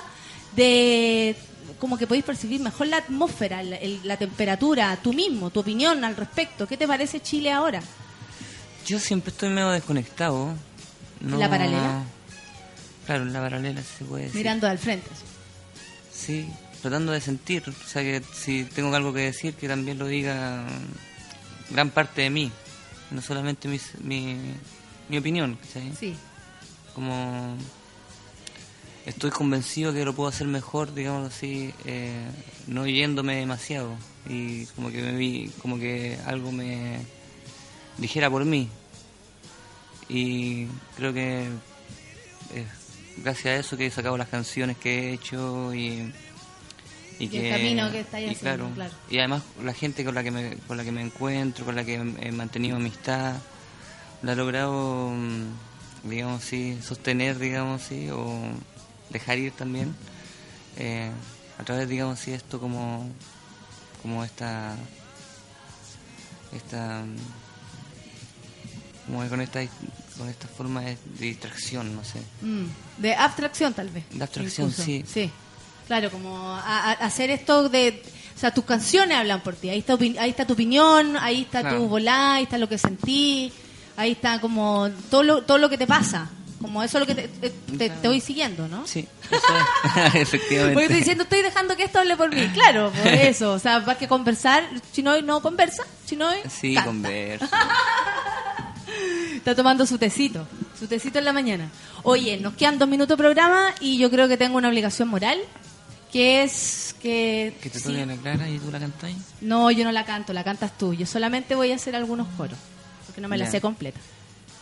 de como que podéis percibir mejor la atmósfera, la, el- la temperatura, tú mismo, tu opinión al respecto. ¿Qué te parece Chile ahora? Yo siempre estoy medio desconectado. No- ¿La paralela? Claro, en la paralela se puede decir. Mirando al frente. Sí, tratando de sentir. O sea, que si tengo algo que decir, que también lo diga gran parte de mí. no solamente mis- mi, mi opinión, ¿cachai? Sí. Como estoy convencido que lo puedo hacer mejor, digamos así, eh, no yéndome demasiado y como que me vi, como que algo me dijera por mí. Y creo que es gracias a eso que he sacado las canciones que he hecho y Y el camino que estáis haciendo, claro, claro. y además la gente con la que me con la que me encuentro con la que he mantenido amistad la he logrado mm, digamos sí sostener digamos sí o dejar ir también eh, a través digamos sí esto como como esta esta como con esta con esta forma de, distracción no sé Mm, De abstracción, tal vez. De abstracción, incluso. sí. Sí. Claro, como a- a- hacer esto de. O sea, tus canciones hablan por ti. Ahí está, ahí está tu opinión, ahí está Claro. tu volá, ahí está lo que sentí, ahí está como todo lo, todo lo que te pasa. Como eso es lo que te, te- te- te voy siguiendo, ¿no? sí eso es. efectivamente Porque estoy diciendo, estoy dejando que esto hable por mí. Claro, por eso. O sea, más que conversar, si no, no conversa, si no, sí canta. conversa Está tomando su tecito, su tecito en la mañana. Oye, nos quedan dos minutos de programa y yo creo que tengo una obligación moral, que es que... que te sí. toque la clara y tú la cantáis No, yo no la canto, la cantas tú. Yo solamente voy a hacer algunos coros, porque no me la sé completa.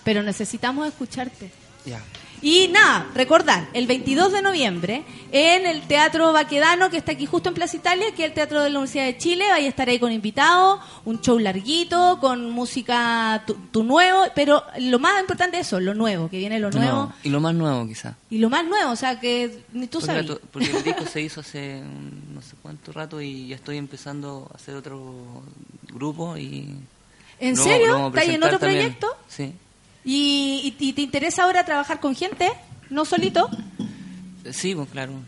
Pero necesitamos escucharte. Ya Y nada, recordar, el 22 de noviembre en el Teatro Baquedano, que está aquí justo en Plaza Italia, que es el Teatro de la Universidad de Chile, vaya a estar ahí con invitados, un show larguito, con música tu, tu nuevo, pero lo más importante es eso, lo nuevo, que viene lo nuevo, y lo más nuevo quizá y lo más nuevo, o sea, que ni tú porque, sabes. porque el disco se hizo hace un- no sé cuánto rato y ya estoy empezando a hacer otro grupo y ¿En lo- serio? ¿Estás en otro también. proyecto? sí ¿Y, y, y te interesa ahora trabajar con gente? ¿No solito? sí pues claro me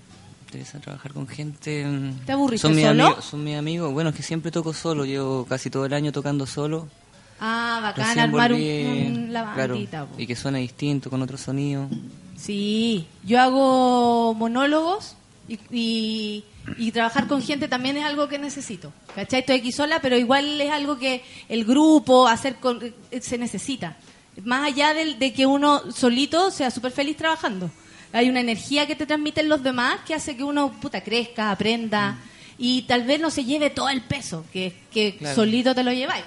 interesa trabajar con gente mm, ¿Te aburriste son mis solo? amigos son mis amigos bueno es que siempre toco solo llevo casi todo el año tocando solo Ah, bacán Recién armar un, volví, un- la claro, bandita. y que suene distinto con otro sonido Sí, yo hago monólogos y, y, y trabajar con gente también es algo que necesito. ¿Cachai? Estoy aquí sola, pero igual es algo que el grupo, hacer con, eh, se necesita. Más allá del- de, que uno solito sea súper feliz trabajando. Hay una energía que te transmiten los demás que hace que uno puta crezca, aprenda y tal vez no se lleve todo el peso que, que Claro. solito te lo lleváis.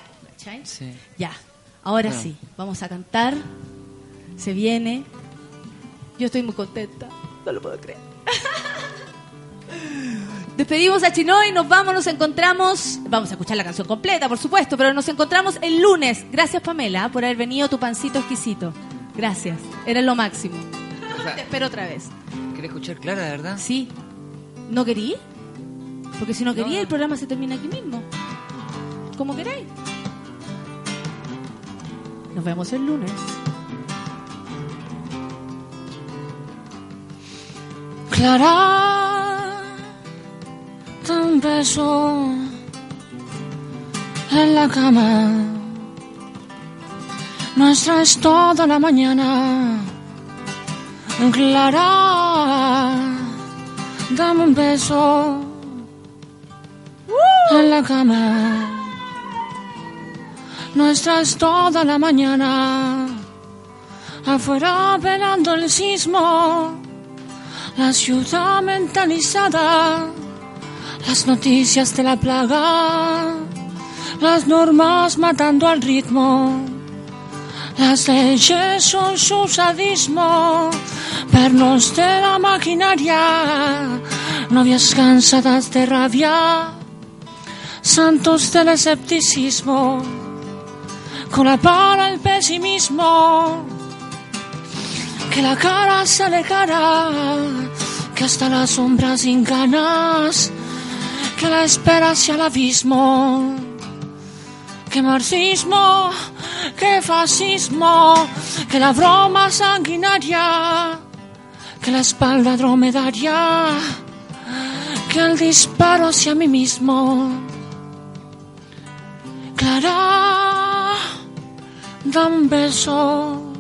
Ya, ahora Bueno. sí, vamos a cantar. Se viene. Yo estoy muy contenta, no lo puedo creer. Despedimos a Chinoy, nos vamos, nos encontramos. Vamos a escuchar la canción completa, por supuesto, pero nos encontramos el lunes. Gracias, Pamela, por haber venido tu pancito exquisito. Gracias, eres lo máximo. Te espero otra vez. ¿Querés escuchar Clara, de verdad? Sí. ¿No querí? Porque si no quería, el programa se termina aquí mismo. Como queráis. Nos vemos el lunes. Clara, beso en la cama. Nuestra es toda la mañana. Clara, dame un beso en la cama. Nuestra es toda la mañana. Afuera velando el sismo. La ciudad mentalizada, las noticias de la plaga, las normas matando al ritmo, las leyes son su sadismo, pernos de la maquinaria, novias cansadas de rabia, santos del escepticismo, con la para el pesimismo. Que la cara se alejará, que hasta las sombras sin ganas, que la espera hacia el abismo, que marxismo, que fascismo, que la broma sanguinaria, que la espalda dromedaria, que el disparo hacia mí mismo. Clara, da un beso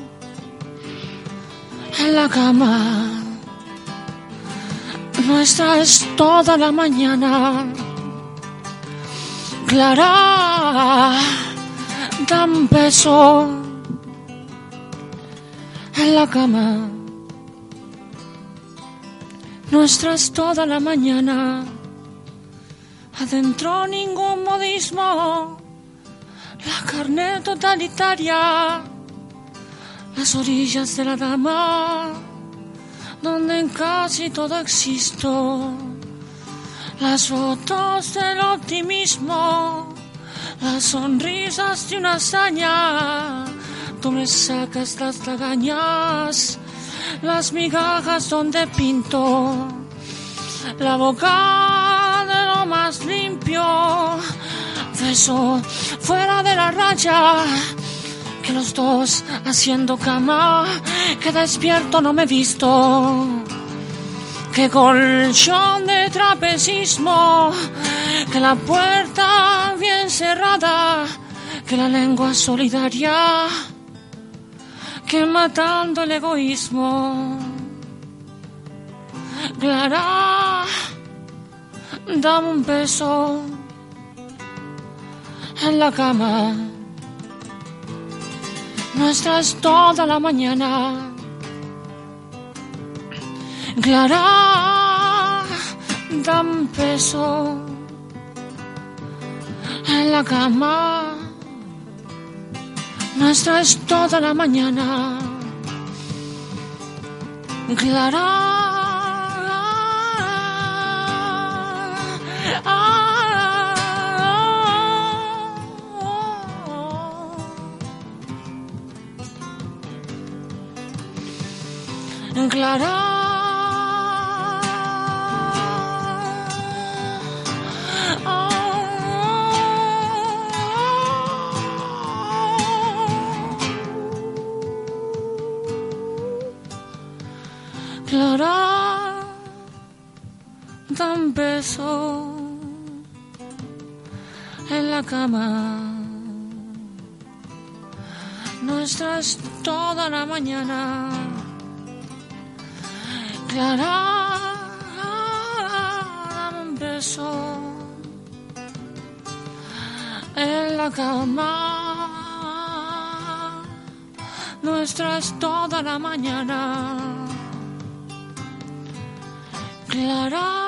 en la cama. Nuestra es toda la mañana. Clara, Dame un beso en la cama. Nuestras toda la mañana. Adentro ningún modismo. La carne totalitaria. Las orillas de la dama. Donde en casi todo existo. Las fotos del optimismo. Las sonrisas de una hazaña. Tú me sacas las lagañas. Las migajas donde pinto. La boca de lo más limpio. Beso fuera de la raya. Que los dos haciendo cama. Que despierto no me he visto. Que colchón de trapecismo. Que la puerta bien cerrada. Que la lengua solidaria. Que matando el egoísmo. Clara, dame un beso en la cama. Nuestra es toda la mañana. Clara, dame un beso en la cama. Nuestra es toda la mañana. Clara. Clara. Clara, dan beso en la cama. Nuestra es toda la mañana. Clara, dame un beso en la cama. Nuestra es toda la mañana. Clara.